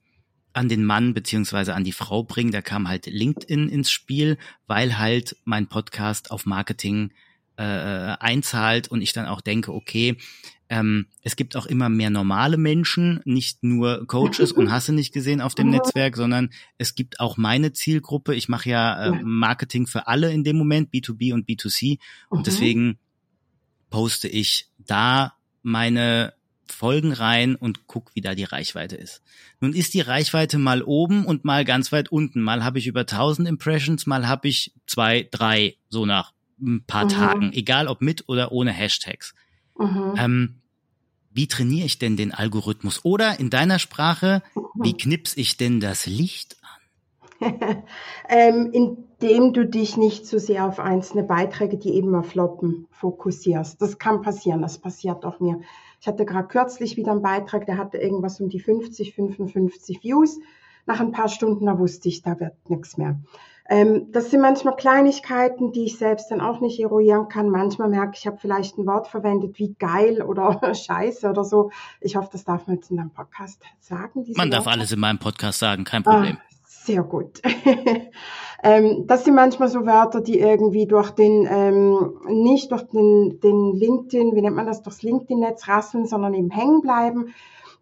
an den Mann beziehungsweise an die Frau bringen. Da kam halt LinkedIn ins Spiel, weil halt mein Podcast auf Marketing äh, einzahlt und ich dann auch denke, okay, ähm, es gibt auch immer mehr normale Menschen, nicht nur Coaches und hasse nicht gesehen auf dem Netzwerk, sondern es gibt auch meine Zielgruppe. Ich mache ja äh, Marketing für alle in dem Moment, B2B und B2C. Und deswegen poste ich da meine Folgen rein und guck, wie da die Reichweite ist. Nun ist die Reichweite mal oben und mal ganz weit unten. Mal habe ich über 1000 Impressions, mal habe ich zwei, drei, so nach ein paar mhm. Tagen, egal ob mit oder ohne Hashtags. Mhm. Ähm, wie trainiere ich denn den Algorithmus? Oder in deiner Sprache, wie knips ich denn das Licht an? ähm, indem du dich nicht zu so sehr auf einzelne Beiträge, die eben mal floppen, fokussierst. Das kann passieren, das passiert auch mir. Ich hatte gerade kürzlich wieder einen Beitrag, der hatte irgendwas um die 50, 55 Views. Nach ein paar Stunden, da wusste ich, da wird nichts mehr. Ähm, das sind manchmal Kleinigkeiten, die ich selbst dann auch nicht eruieren kann. Manchmal merke ich, ich habe vielleicht ein Wort verwendet wie geil oder scheiße oder so. Ich hoffe, das darf man jetzt in deinem Podcast sagen. Man darf alles in meinem Podcast sagen, kein Problem. Ah, sehr gut. ähm, das sind manchmal so Wörter, die irgendwie durch den, ähm, nicht durch den, den LinkedIn, wie nennt man das, durchs LinkedIn-Netz rasseln, sondern eben hängen bleiben.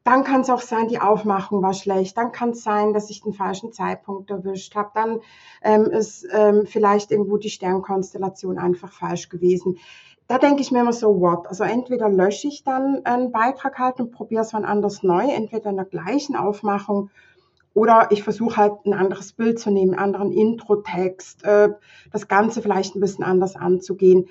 Dann kann es auch sein, die Aufmachung war schlecht. Dann kann es sein, dass ich den falschen Zeitpunkt erwischt habe. Dann ähm, ist ähm, vielleicht irgendwo die Sternkonstellation einfach falsch gewesen. Da denke ich mir immer so, what? Also entweder lösche ich dann einen Beitrag halt und probiere es wann anders neu, entweder in der gleichen Aufmachung oder ich versuche halt ein anderes Bild zu nehmen, einen anderen Intro-Text, äh, das Ganze vielleicht ein bisschen anders anzugehen.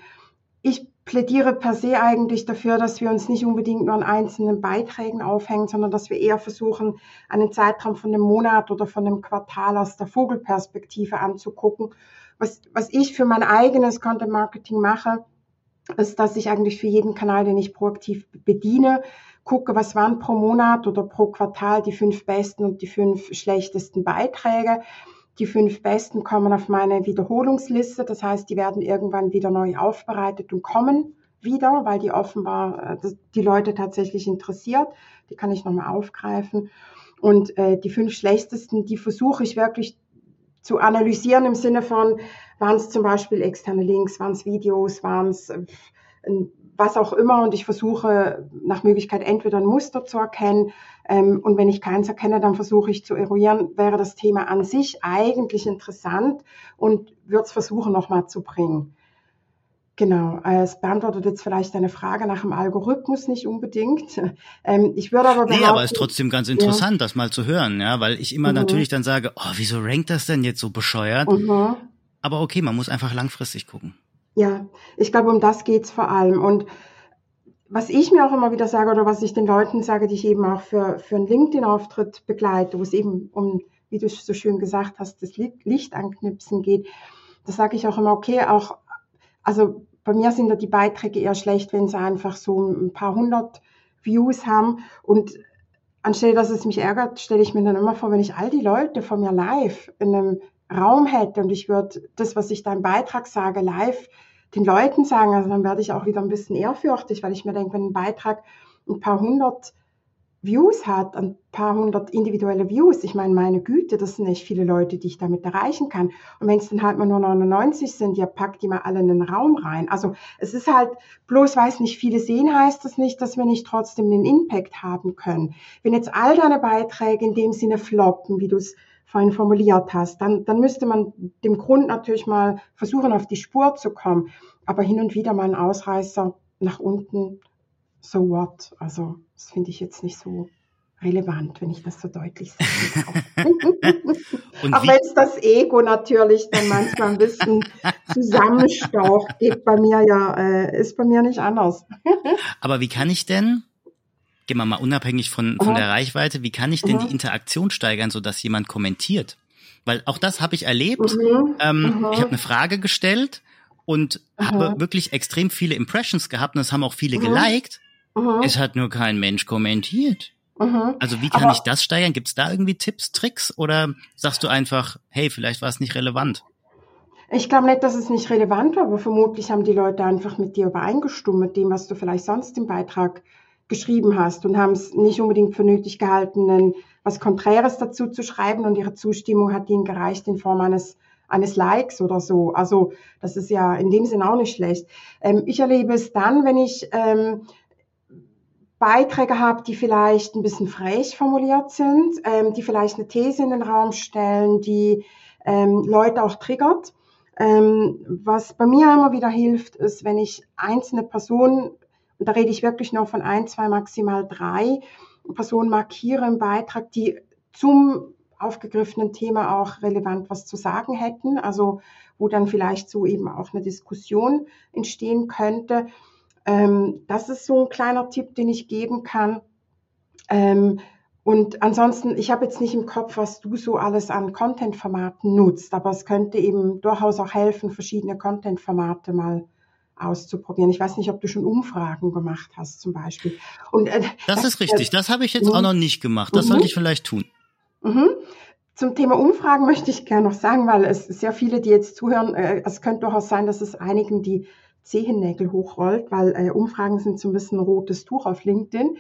Ich plädiere per se eigentlich dafür, dass wir uns nicht unbedingt nur an einzelnen Beiträgen aufhängen, sondern dass wir eher versuchen, einen Zeitraum von einem Monat oder von einem Quartal aus der Vogelperspektive anzugucken. Was, was ich für mein eigenes Content Marketing mache, ist, dass ich eigentlich für jeden Kanal, den ich proaktiv bediene, gucke, was waren pro Monat oder pro Quartal die fünf besten und die fünf schlechtesten Beiträge die fünf besten kommen auf meine Wiederholungsliste. Das heißt, die werden irgendwann wieder neu aufbereitet und kommen wieder, weil die offenbar äh, die Leute tatsächlich interessiert. Die kann ich nochmal aufgreifen. Und äh, die fünf schlechtesten, die versuche ich wirklich zu analysieren im Sinne von, waren es zum Beispiel externe Links, waren es Videos, waren es äh, was auch immer und ich versuche nach Möglichkeit entweder ein Muster zu erkennen ähm, und wenn ich keins erkenne, dann versuche ich zu eruieren, wäre das Thema an sich eigentlich interessant und würde es versuchen nochmal zu bringen. Genau, es beantwortet jetzt vielleicht eine Frage nach dem Algorithmus nicht unbedingt. Ähm, ich würde aber Nee, aber es ist trotzdem ganz interessant, ja. das mal zu hören, ja, weil ich immer mhm. natürlich dann sage, oh, wieso rankt das denn jetzt so bescheuert? Mhm. Aber okay, man muss einfach langfristig gucken. Ja, ich glaube, um das geht's vor allem. Und was ich mir auch immer wieder sage oder was ich den Leuten sage, die ich eben auch für, für einen LinkedIn-Auftritt begleite, wo es eben um, wie du so schön gesagt hast, das Licht anknipsen geht, da sage ich auch immer, okay, auch, also bei mir sind da die Beiträge eher schlecht, wenn sie einfach so ein paar hundert Views haben und anstelle, dass es mich ärgert, stelle ich mir dann immer vor, wenn ich all die Leute von mir live in einem Raum hätte und ich würde das, was ich da im Beitrag sage, live den Leuten sagen, also dann werde ich auch wieder ein bisschen ehrfürchtig, weil ich mir denke, wenn ein Beitrag ein paar hundert Views hat, ein paar hundert individuelle Views, ich meine, meine Güte, das sind nicht viele Leute, die ich damit erreichen kann. Und wenn es dann halt mal nur 99 sind, ja, packt die mal alle in den Raum rein. Also es ist halt, bloß weil es nicht viele sehen, heißt das nicht, dass wir nicht trotzdem den Impact haben können. Wenn jetzt all deine Beiträge in dem Sinne floppen, wie du es vorhin formuliert hast, dann, dann müsste man dem Grund natürlich mal versuchen, auf die Spur zu kommen. Aber hin und wieder mal ein Ausreißer nach unten, so what? Also, das finde ich jetzt nicht so relevant, wenn ich das so deutlich sage. Auch wenn es das Ego natürlich dann manchmal ein bisschen zusammenstaucht, geht bei mir ja, äh, ist bei mir nicht anders. Aber wie kann ich denn gehen wir mal unabhängig von, von der Reichweite, wie kann ich denn die Interaktion steigern, so dass jemand kommentiert? Weil auch das habe ich erlebt. Mhm. Ähm, ich habe eine Frage gestellt und habe wirklich extrem viele Impressions gehabt und es haben auch viele geliked. Es hat nur kein Mensch kommentiert. Also wie kann Aber ich das steigern? Gibt es da irgendwie Tipps, Tricks oder sagst du einfach, hey, vielleicht war es nicht relevant? Ich glaube nicht, dass es nicht relevant war, aber vermutlich haben die Leute einfach mit dir übereingestimmt, mit dem, was du vielleicht sonst im Beitrag geschrieben hast und haben es nicht unbedingt für nötig gehalten, was Konträres dazu zu schreiben und ihre Zustimmung hat ihnen gereicht in Form eines eines Likes oder so. Also das ist ja in dem Sinn auch nicht schlecht. Ähm, ich erlebe es dann, wenn ich ähm, Beiträge habe, die vielleicht ein bisschen frech formuliert sind, ähm, die vielleicht eine These in den Raum stellen, die ähm, Leute auch triggert. Ähm, was bei mir immer wieder hilft, ist, wenn ich einzelne Personen und da rede ich wirklich nur von ein, zwei, maximal drei Personen markiere im Beitrag, die zum aufgegriffenen Thema auch relevant was zu sagen hätten, also wo dann vielleicht so eben auch eine Diskussion entstehen könnte. Ähm, das ist so ein kleiner Tipp, den ich geben kann. Ähm, und ansonsten, ich habe jetzt nicht im Kopf, was du so alles an Content-Formaten nutzt, aber es könnte eben durchaus auch helfen, verschiedene Content-Formate mal auszuprobieren. Ich weiß nicht, ob du schon Umfragen gemacht hast zum Beispiel. Und, äh, das, das, ist richtig, das habe ich jetzt auch noch nicht gemacht. Das mhm. sollte ich vielleicht tun. Mhm. Zum Thema Umfragen möchte ich gerne noch sagen, weil es sehr viele, die jetzt zuhören, äh, es könnte durchaus sein, dass es einigen die Zehennägel hochrollt, weil äh, Umfragen sind so ein bisschen ein rotes Tuch auf LinkedIn.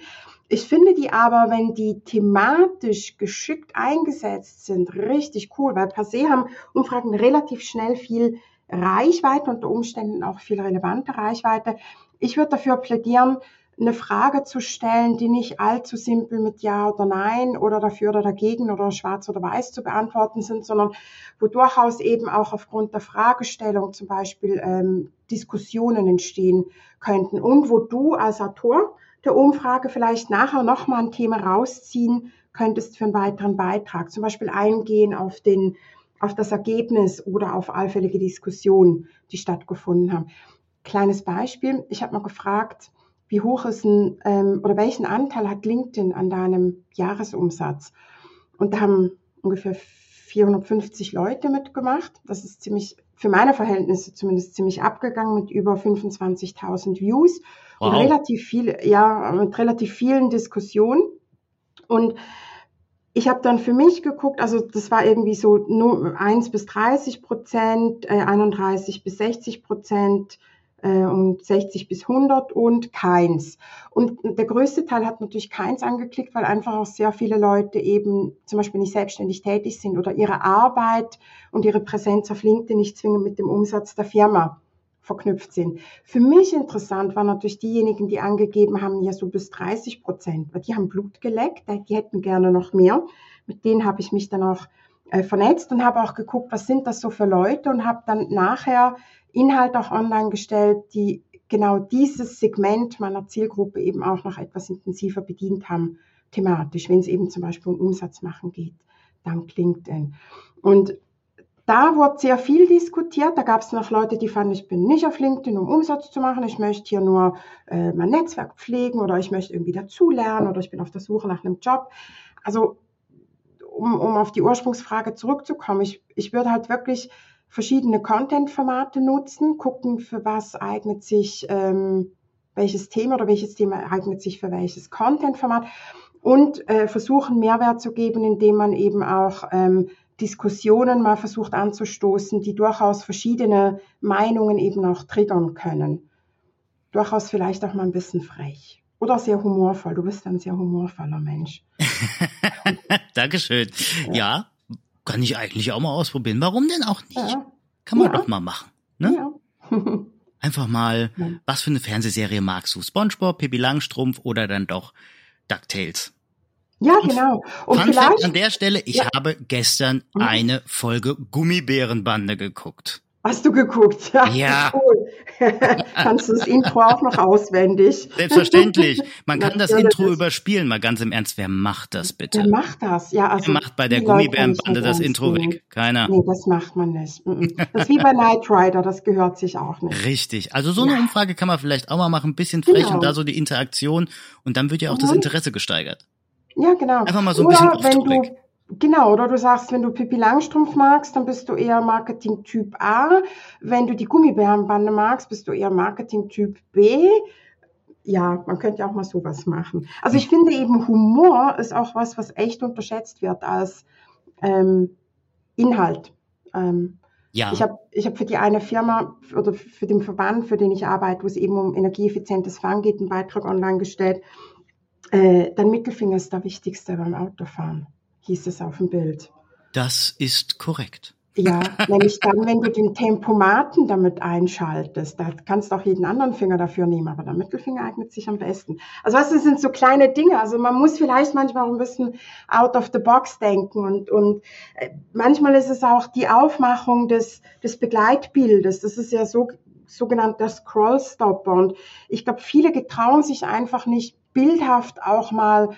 Ich finde die aber, wenn die thematisch geschickt eingesetzt sind, richtig cool, weil per se haben Umfragen relativ schnell viel Reichweite, unter Umständen auch viel relevante Reichweite. Ich würde dafür plädieren, eine Frage zu stellen, die nicht allzu simpel mit Ja oder Nein oder dafür oder dagegen oder schwarz oder weiß zu beantworten sind, sondern wo durchaus eben auch aufgrund der Fragestellung zum Beispiel ähm, Diskussionen entstehen könnten und wo du als Autor der Umfrage vielleicht nachher nochmal ein Thema rausziehen könntest für einen weiteren Beitrag. Zum Beispiel eingehen auf den, auf das Ergebnis oder auf allfällige Diskussionen, die stattgefunden haben. Kleines Beispiel. Ich habe mal gefragt, wie hoch ist ein, ähm, oder welchen Anteil hat LinkedIn an deinem Jahresumsatz? Und da haben ungefähr 450 Leute mitgemacht. Das ist ziemlich, für meine Verhältnisse zumindest ziemlich abgegangen mit über 25.000 Views wow. und relativ viel, ja, mit relativ vielen Diskussionen. Und ich habe dann für mich geguckt, also das war irgendwie so nur 1 bis 30 Prozent, äh, 31 bis 60 Prozent, äh, und 60 bis 100 und keins. Und der größte Teil hat natürlich keins angeklickt, weil einfach auch sehr viele Leute eben zum Beispiel nicht selbstständig tätig sind oder ihre Arbeit und ihre Präsenz auf LinkedIn nicht zwingend mit dem Umsatz der Firma verknüpft sind. Für mich interessant waren natürlich diejenigen, die angegeben haben, ja so bis 30 Prozent, weil die haben Blut geleckt, die hätten gerne noch mehr. Mit denen habe ich mich dann auch äh, vernetzt und habe auch geguckt, was sind das so für Leute und habe dann nachher Inhalte auch online gestellt, die genau dieses Segment meiner Zielgruppe eben auch noch etwas intensiver bedient haben, thematisch, wenn es eben zum Beispiel um Umsatz machen geht, dank LinkedIn. Und da wurde sehr viel diskutiert. Da gab es noch Leute, die fanden, ich bin nicht auf LinkedIn, um Umsatz zu machen. Ich möchte hier nur äh, mein Netzwerk pflegen oder ich möchte irgendwie dazulernen oder ich bin auf der Suche nach einem Job. Also um, um auf die Ursprungsfrage zurückzukommen, ich, ich würde halt wirklich verschiedene Content-Formate nutzen, gucken, für was eignet sich ähm, welches Thema oder welches Thema eignet sich für welches Content-Format und äh, versuchen Mehrwert zu geben, indem man eben auch ähm, Diskussionen mal versucht anzustoßen, die durchaus verschiedene Meinungen eben auch triggern können. Durchaus vielleicht auch mal ein bisschen frech. Oder sehr humorvoll. Du bist ein sehr humorvoller Mensch. Dankeschön. Ja. ja. Kann ich eigentlich auch mal ausprobieren. Warum denn auch nicht? Ja. Kann man ja. doch mal machen. Ne? Einfach mal, was für eine Fernsehserie magst du? SpongeBob, Pippi Langstrumpf oder dann doch DuckTales? Ja, genau. Und Fun vielleicht, an der Stelle, ich ja. habe gestern mhm. eine Folge Gummibärenbande geguckt. Hast du geguckt? Ja. ja. Cool. Kannst du das Intro auch noch auswendig? Selbstverständlich. Man kann das Intro überspielen, mal ganz im Ernst. Wer macht das bitte? Wer macht das? Ja, also. Wer macht bei der Gummibärenbande das Intro weg? Keiner. Nee, das macht man nicht. Das ist wie bei Knight Rider, das gehört sich auch nicht. Richtig. Also so eine ja. Umfrage kann man vielleicht auch mal machen, ein bisschen frech genau. und da so die Interaktion und dann wird ja auch mhm. das Interesse gesteigert. Ja, genau. Einfach mal so ein Oder bisschen wenn du, Genau, oder du sagst, wenn du Pippi Langstrumpf magst, dann bist du eher Marketing Typ A. Wenn du die Gummibärenbande magst, bist du eher Marketing Typ B. Ja, man könnte ja auch mal sowas machen. Also ich finde eben Humor ist auch was, was echt unterschätzt wird als ähm, Inhalt. Ähm, ja. Ich habe ich hab für die eine Firma oder für den Verband, für den ich arbeite, wo es eben um energieeffizientes Fahren geht, einen Beitrag online gestellt. Äh, dein Mittelfinger ist der wichtigste beim Autofahren hieß es auf dem Bild. Das ist korrekt. Ja, nämlich dann, wenn du den Tempomaten damit einschaltest, da kannst du auch jeden anderen Finger dafür nehmen, aber der Mittelfinger eignet sich am besten. Also was, das sind so kleine Dinge. Also man muss vielleicht manchmal auch ein bisschen out of the box denken und, und äh, manchmal ist es auch die Aufmachung des, des Begleitbildes. Das ist ja so sogenannter Scrollstopper und ich glaube, viele getrauen sich einfach nicht bildhaft auch mal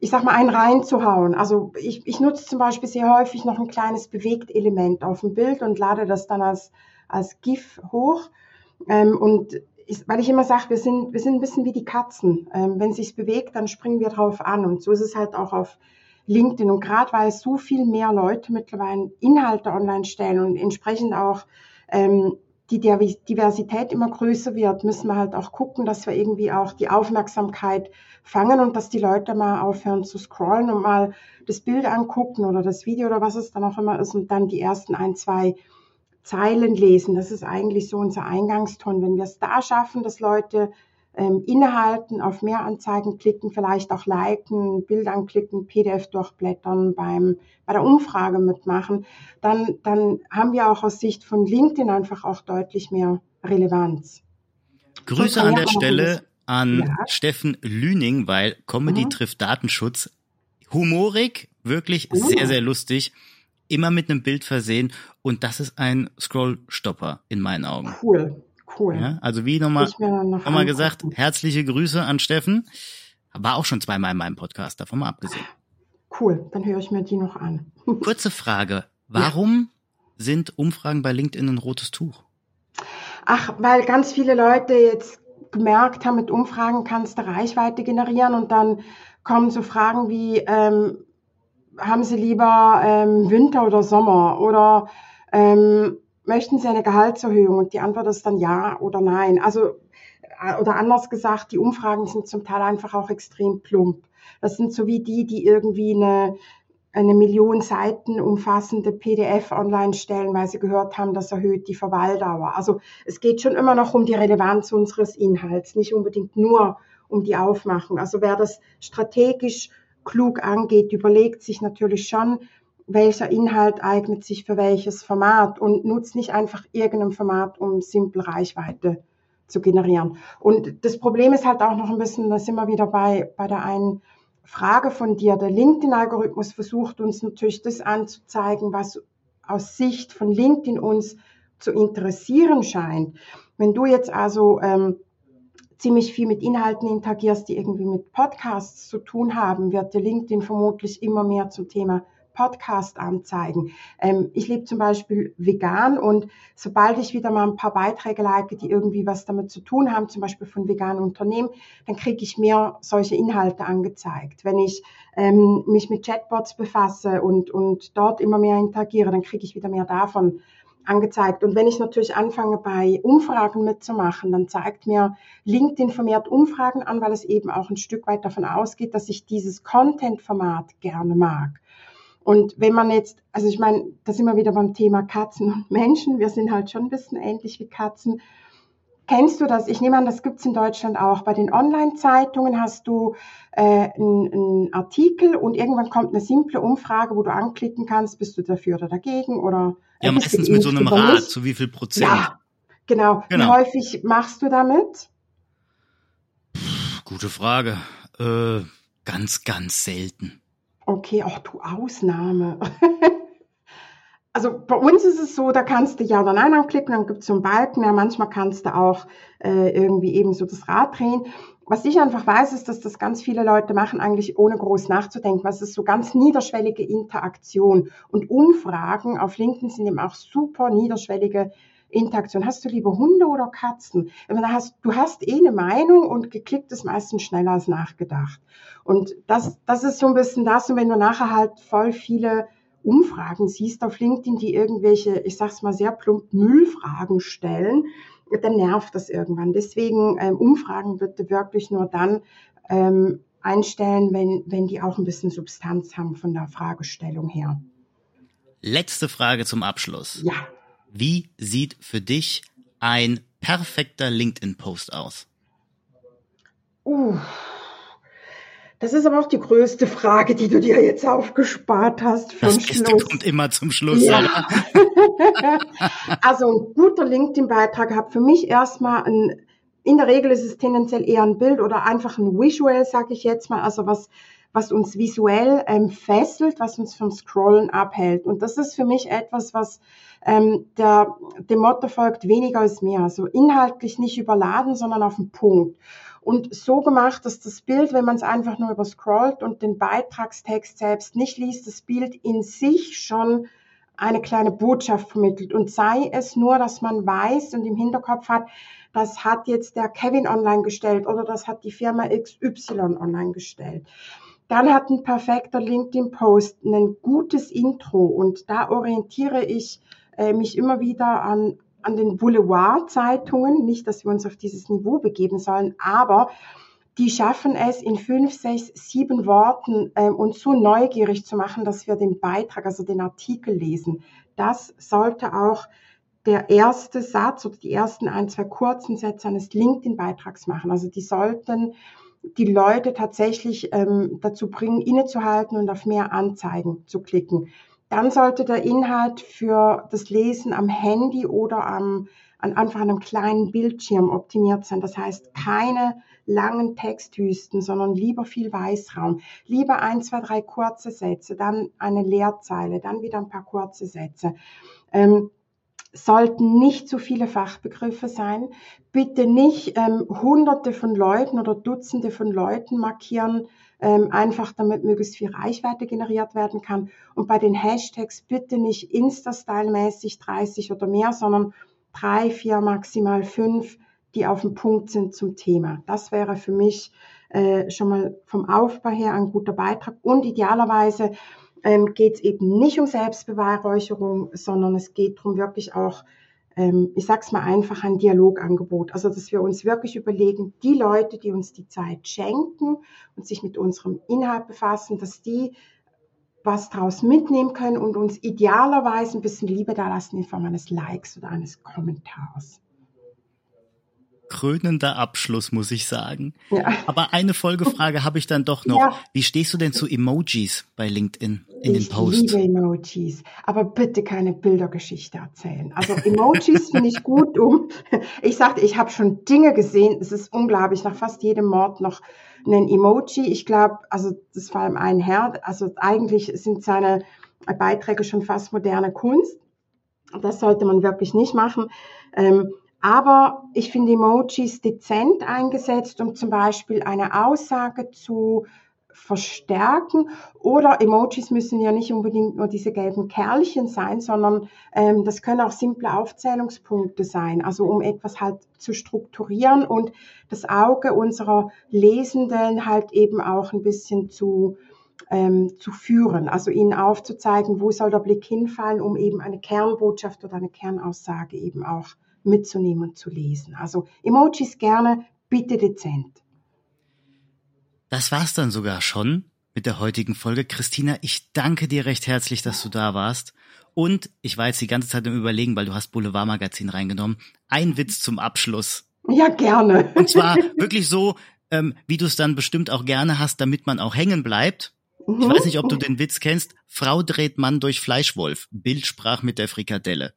ich sag mal, einen reinzuhauen. Also ich, ich nutze zum Beispiel sehr häufig noch ein kleines Bewegtelement auf dem Bild und lade das dann als, als GIF hoch. Ähm, und ich, weil ich immer sage, wir sind, wir sind ein bisschen wie die Katzen. Ähm, wenn sich's bewegt, dann springen wir drauf an. Und so ist es halt auch auf LinkedIn. Und gerade weil so viel mehr Leute mittlerweile Inhalte online stellen und entsprechend auch ähm, die Diversität immer größer wird, müssen wir halt auch gucken, dass wir irgendwie auch die Aufmerksamkeit fangen und dass die Leute mal aufhören zu scrollen und mal das Bild angucken oder das Video oder was es dann auch immer ist und dann die ersten ein, zwei Zeilen lesen. Das ist eigentlich so unser Eingangston. Wenn wir es da schaffen, dass Leute ähm, innehalten, auf mehr Anzeigen klicken, vielleicht auch liken, Bild anklicken, PDF durchblättern, beim, bei der Umfrage mitmachen, dann, dann haben wir auch aus Sicht von LinkedIn einfach auch deutlich mehr Relevanz. Grüße an der Stelle an ja. Steffen Lüning, weil Comedy mhm. trifft Datenschutz. Humorig, wirklich mhm. sehr, sehr lustig. Immer mit einem Bild versehen. Und das ist ein Scrollstopper in meinen Augen. Cool. Cool. Ja, also wie nochmal noch nochmal gesagt, herzliche Grüße an Steffen. War auch schon zweimal in meinem Podcast, davon mal abgesehen. Cool, dann höre ich mir die noch an. Kurze Frage. Warum ja. sind Umfragen bei LinkedIn ein rotes Tuch? Ach, weil ganz viele Leute jetzt gemerkt haben, mit Umfragen kannst du Reichweite generieren und dann kommen so Fragen wie, ähm, haben Sie lieber ähm, Winter oder Sommer oder ähm, möchten Sie eine Gehaltserhöhung? Und die Antwort ist dann ja oder nein. Also, äh, oder anders gesagt, die Umfragen sind zum Teil einfach auch extrem plump. Das sind so wie die, die irgendwie eine, eine Million Seiten umfassende PDF online stellen, weil sie gehört haben, das erhöht die Verweildauer. Also es geht schon immer noch um die Relevanz unseres Inhalts, nicht unbedingt nur um die Aufmachung. Also wer das strategisch klug angeht, überlegt sich natürlich schon, welcher Inhalt eignet sich für welches Format und nutzt nicht einfach irgendein Format, um simpel Reichweite zu generieren. Und das Problem ist halt auch noch ein bisschen, da sind wir wieder bei, bei der einen Frage von dir. Der LinkedIn-Algorithmus versucht uns natürlich das anzuzeigen, was aus Sicht von LinkedIn uns zu interessieren scheint. Wenn du jetzt also ähm, ziemlich viel mit Inhalten interagierst, die irgendwie mit Podcasts zu tun haben, wird dir LinkedIn vermutlich immer mehr zum Thema Podcast-Anzeigen. Ähm, ich lebe zum Beispiel vegan und sobald ich wieder mal ein paar Beiträge like, die irgendwie was damit zu tun haben, zum Beispiel von veganen Unternehmen, dann kriege ich mehr solche Inhalte angezeigt. Wenn ich ähm, mich mit Chatbots befasse und, und dort immer mehr interagiere, dann kriege ich wieder mehr davon angezeigt. Und wenn ich natürlich anfange, bei Umfragen mitzumachen, dann zeigt mir LinkedIn vermehrt Umfragen an, weil es eben auch ein Stück weit davon ausgeht, dass ich dieses Content-Format gerne mag. Und wenn man jetzt, also ich meine, da sind wir wieder beim Thema Katzen und Menschen. Wir sind halt schon ein bisschen ähnlich wie Katzen. Kennst du das? Ich nehme an, das gibt's in Deutschland auch. Bei den Online-Zeitungen hast du äh, einen Artikel und irgendwann kommt eine simple Umfrage, wo du anklicken kannst, bist du dafür oder dagegen oder ja, meistens mit so einem Rad, zu wie viel Prozent. Ja, genau. genau. Wie häufig machst du damit? Gute Frage. Äh, ganz, ganz selten. Okay, ach du Ausnahme. also bei uns ist es so, da kannst du ja oder nein anklicken, dann gibt es so einen Balken, ja, manchmal kannst du auch äh, irgendwie eben so das Rad drehen. Was ich einfach weiß, ist, dass das ganz viele Leute machen, eigentlich ohne groß nachzudenken. Was ist so ganz niederschwellige Interaktion. Und Umfragen auf LinkedIn sind eben auch super niederschwellige Interaktion. Hast du lieber Hunde oder Katzen? Hast, du hast eh eine Meinung und geklickt ist meistens schneller als nachgedacht. Und das, das ist so ein bisschen das. Und wenn du nachher halt voll viele Umfragen siehst auf LinkedIn, die irgendwelche, ich sag's mal sehr plump, Müllfragen stellen, dann nervt das irgendwann. Deswegen ähm, Umfragen bitte wirklich nur dann ähm, einstellen, wenn, wenn die auch ein bisschen Substanz haben von der Fragestellung her. Letzte Frage zum Abschluss. Ja. Wie sieht für dich ein perfekter LinkedIn-Post aus? Uh, das ist aber auch die größte Frage, die du dir jetzt aufgespart hast für das Beste Schluss. kommt immer zum Schluss. Ja. also ein guter LinkedIn-Beitrag hat für mich erstmal ein, in der Regel ist es tendenziell eher ein Bild oder einfach ein Visual, sage ich jetzt mal, also was was uns visuell ähm, fesselt, was uns vom Scrollen abhält. Und das ist für mich etwas, was ähm, der, dem Motto folgt, weniger ist mehr. Also inhaltlich nicht überladen, sondern auf den Punkt. und so gemacht, dass das Bild, wenn man es einfach nur überscrollt und den Beitragstext selbst nicht liest, das Bild in sich schon eine kleine Botschaft vermittelt. Und sei es nur, dass man weiß und im Hinterkopf hat, das hat jetzt der Kevin online gestellt oder das hat die Firma XY online gestellt. Dann hat ein perfekter LinkedIn-Post ein gutes Intro und da orientiere ich äh, mich immer wieder an, an den Boulevardzeitungen. Nicht, dass wir uns auf dieses Niveau begeben sollen, aber die schaffen es in fünf, sechs, sieben Worten äh, uns so neugierig zu machen, dass wir den Beitrag, also den Artikel lesen. Das sollte auch der erste Satz oder die ersten ein, zwei kurzen Sätze eines LinkedIn-Beitrags machen. Also die sollten die Leute tatsächlich ähm, dazu bringen, innezuhalten und auf mehr Anzeigen zu klicken. Dann sollte der Inhalt für das Lesen am Handy oder am, an einfach einem kleinen Bildschirm optimiert sein. Das heißt, keine langen Texthüsten, sondern lieber viel Weißraum. Lieber ein, zwei, drei kurze Sätze, dann eine Leerzeile, dann wieder ein paar kurze Sätze. Ähm, sollten nicht zu viele Fachbegriffe sein. Bitte nicht ähm, hunderte von Leuten oder Dutzende von Leuten markieren, ähm, einfach damit möglichst viel Reichweite generiert werden kann. Und bei den Hashtags bitte nicht Insta-Style-mäßig 30 oder mehr, sondern drei, vier, maximal fünf, die auf dem Punkt sind zum Thema. Das wäre für mich äh, schon mal vom Aufbau her ein guter Beitrag und idealerweise ähm, geht es eben nicht um Selbstbeweihräucherung, sondern es geht darum wirklich auch, ähm, ich sag's mal einfach, ein Dialogangebot. Also, dass wir uns wirklich überlegen, die Leute, die uns die Zeit schenken und sich mit unserem Inhalt befassen, dass die was daraus mitnehmen können und uns idealerweise ein bisschen Liebe da lassen in Form eines Likes oder eines Kommentars krönender Abschluss, muss ich sagen. Ja. Aber eine Folgefrage habe ich dann doch noch. Ja. Wie stehst du denn zu Emojis bei LinkedIn in ich den Posts? Ich liebe Emojis, aber bitte keine Bildergeschichte erzählen. Also Emojis finde ich gut um. Ich sagte, ich habe schon Dinge gesehen. Es ist unglaublich. Nach fast jedem Mord noch einen Emoji. Ich glaube, also das war ein Herr. Also eigentlich sind seine Beiträge schon fast moderne Kunst. Das sollte man wirklich nicht machen. Ähm, aber ich finde Emojis dezent eingesetzt, um zum Beispiel eine Aussage zu verstärken. Oder Emojis müssen ja nicht unbedingt nur diese gelben Kerlchen sein, sondern ähm, das können auch simple Aufzählungspunkte sein, also um etwas halt zu strukturieren und das Auge unserer Lesenden halt eben auch ein bisschen zu, ähm, zu führen, also ihnen aufzuzeigen, wo soll der Blick hinfallen, um eben eine Kernbotschaft oder eine Kernaussage eben auch mitzunehmen und zu lesen. Also Emojis gerne, bitte dezent. Das war's dann sogar schon mit der heutigen Folge. Christina, ich danke dir recht herzlich, dass du da warst. Und ich war jetzt die ganze Zeit im Überlegen, weil du hast Boulevardmagazin reingenommen. Ein Witz zum Abschluss. Ja, gerne. Und zwar wirklich so, ähm, wie du es dann bestimmt auch gerne hast, damit man auch hängen bleibt. Mhm. Ich weiß nicht, ob du den Witz kennst. Frau dreht Mann durch Fleischwolf. Bildsprach mit der Frikadelle.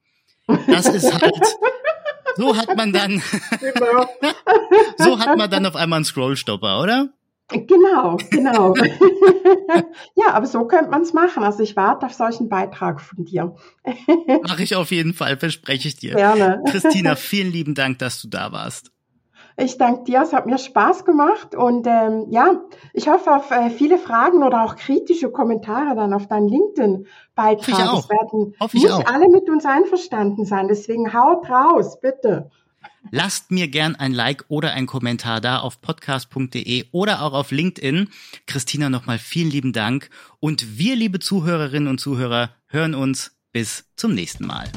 Das ist halt so hat man dann, genau. so hat man dann auf einmal einen Scrollstopper, oder? Genau, genau. ja, aber so könnte man es machen. Also ich warte auf solchen Beitrag von dir. Mache ich auf jeden Fall, verspreche ich dir. Gerne. Christina, vielen lieben Dank, dass du da warst. Ich danke dir, es hat mir Spaß gemacht und ähm, ja, ich hoffe auf äh, viele Fragen oder auch kritische Kommentare dann auf deinen LinkedIn-Beitrag. Es werden nicht auch. alle mit uns einverstanden sein, deswegen haut raus, bitte. Lasst mir gern ein Like oder ein Kommentar da auf podcast.de oder auch auf LinkedIn. Christina, nochmal vielen lieben Dank und wir, liebe Zuhörerinnen und Zuhörer, hören uns bis zum nächsten Mal.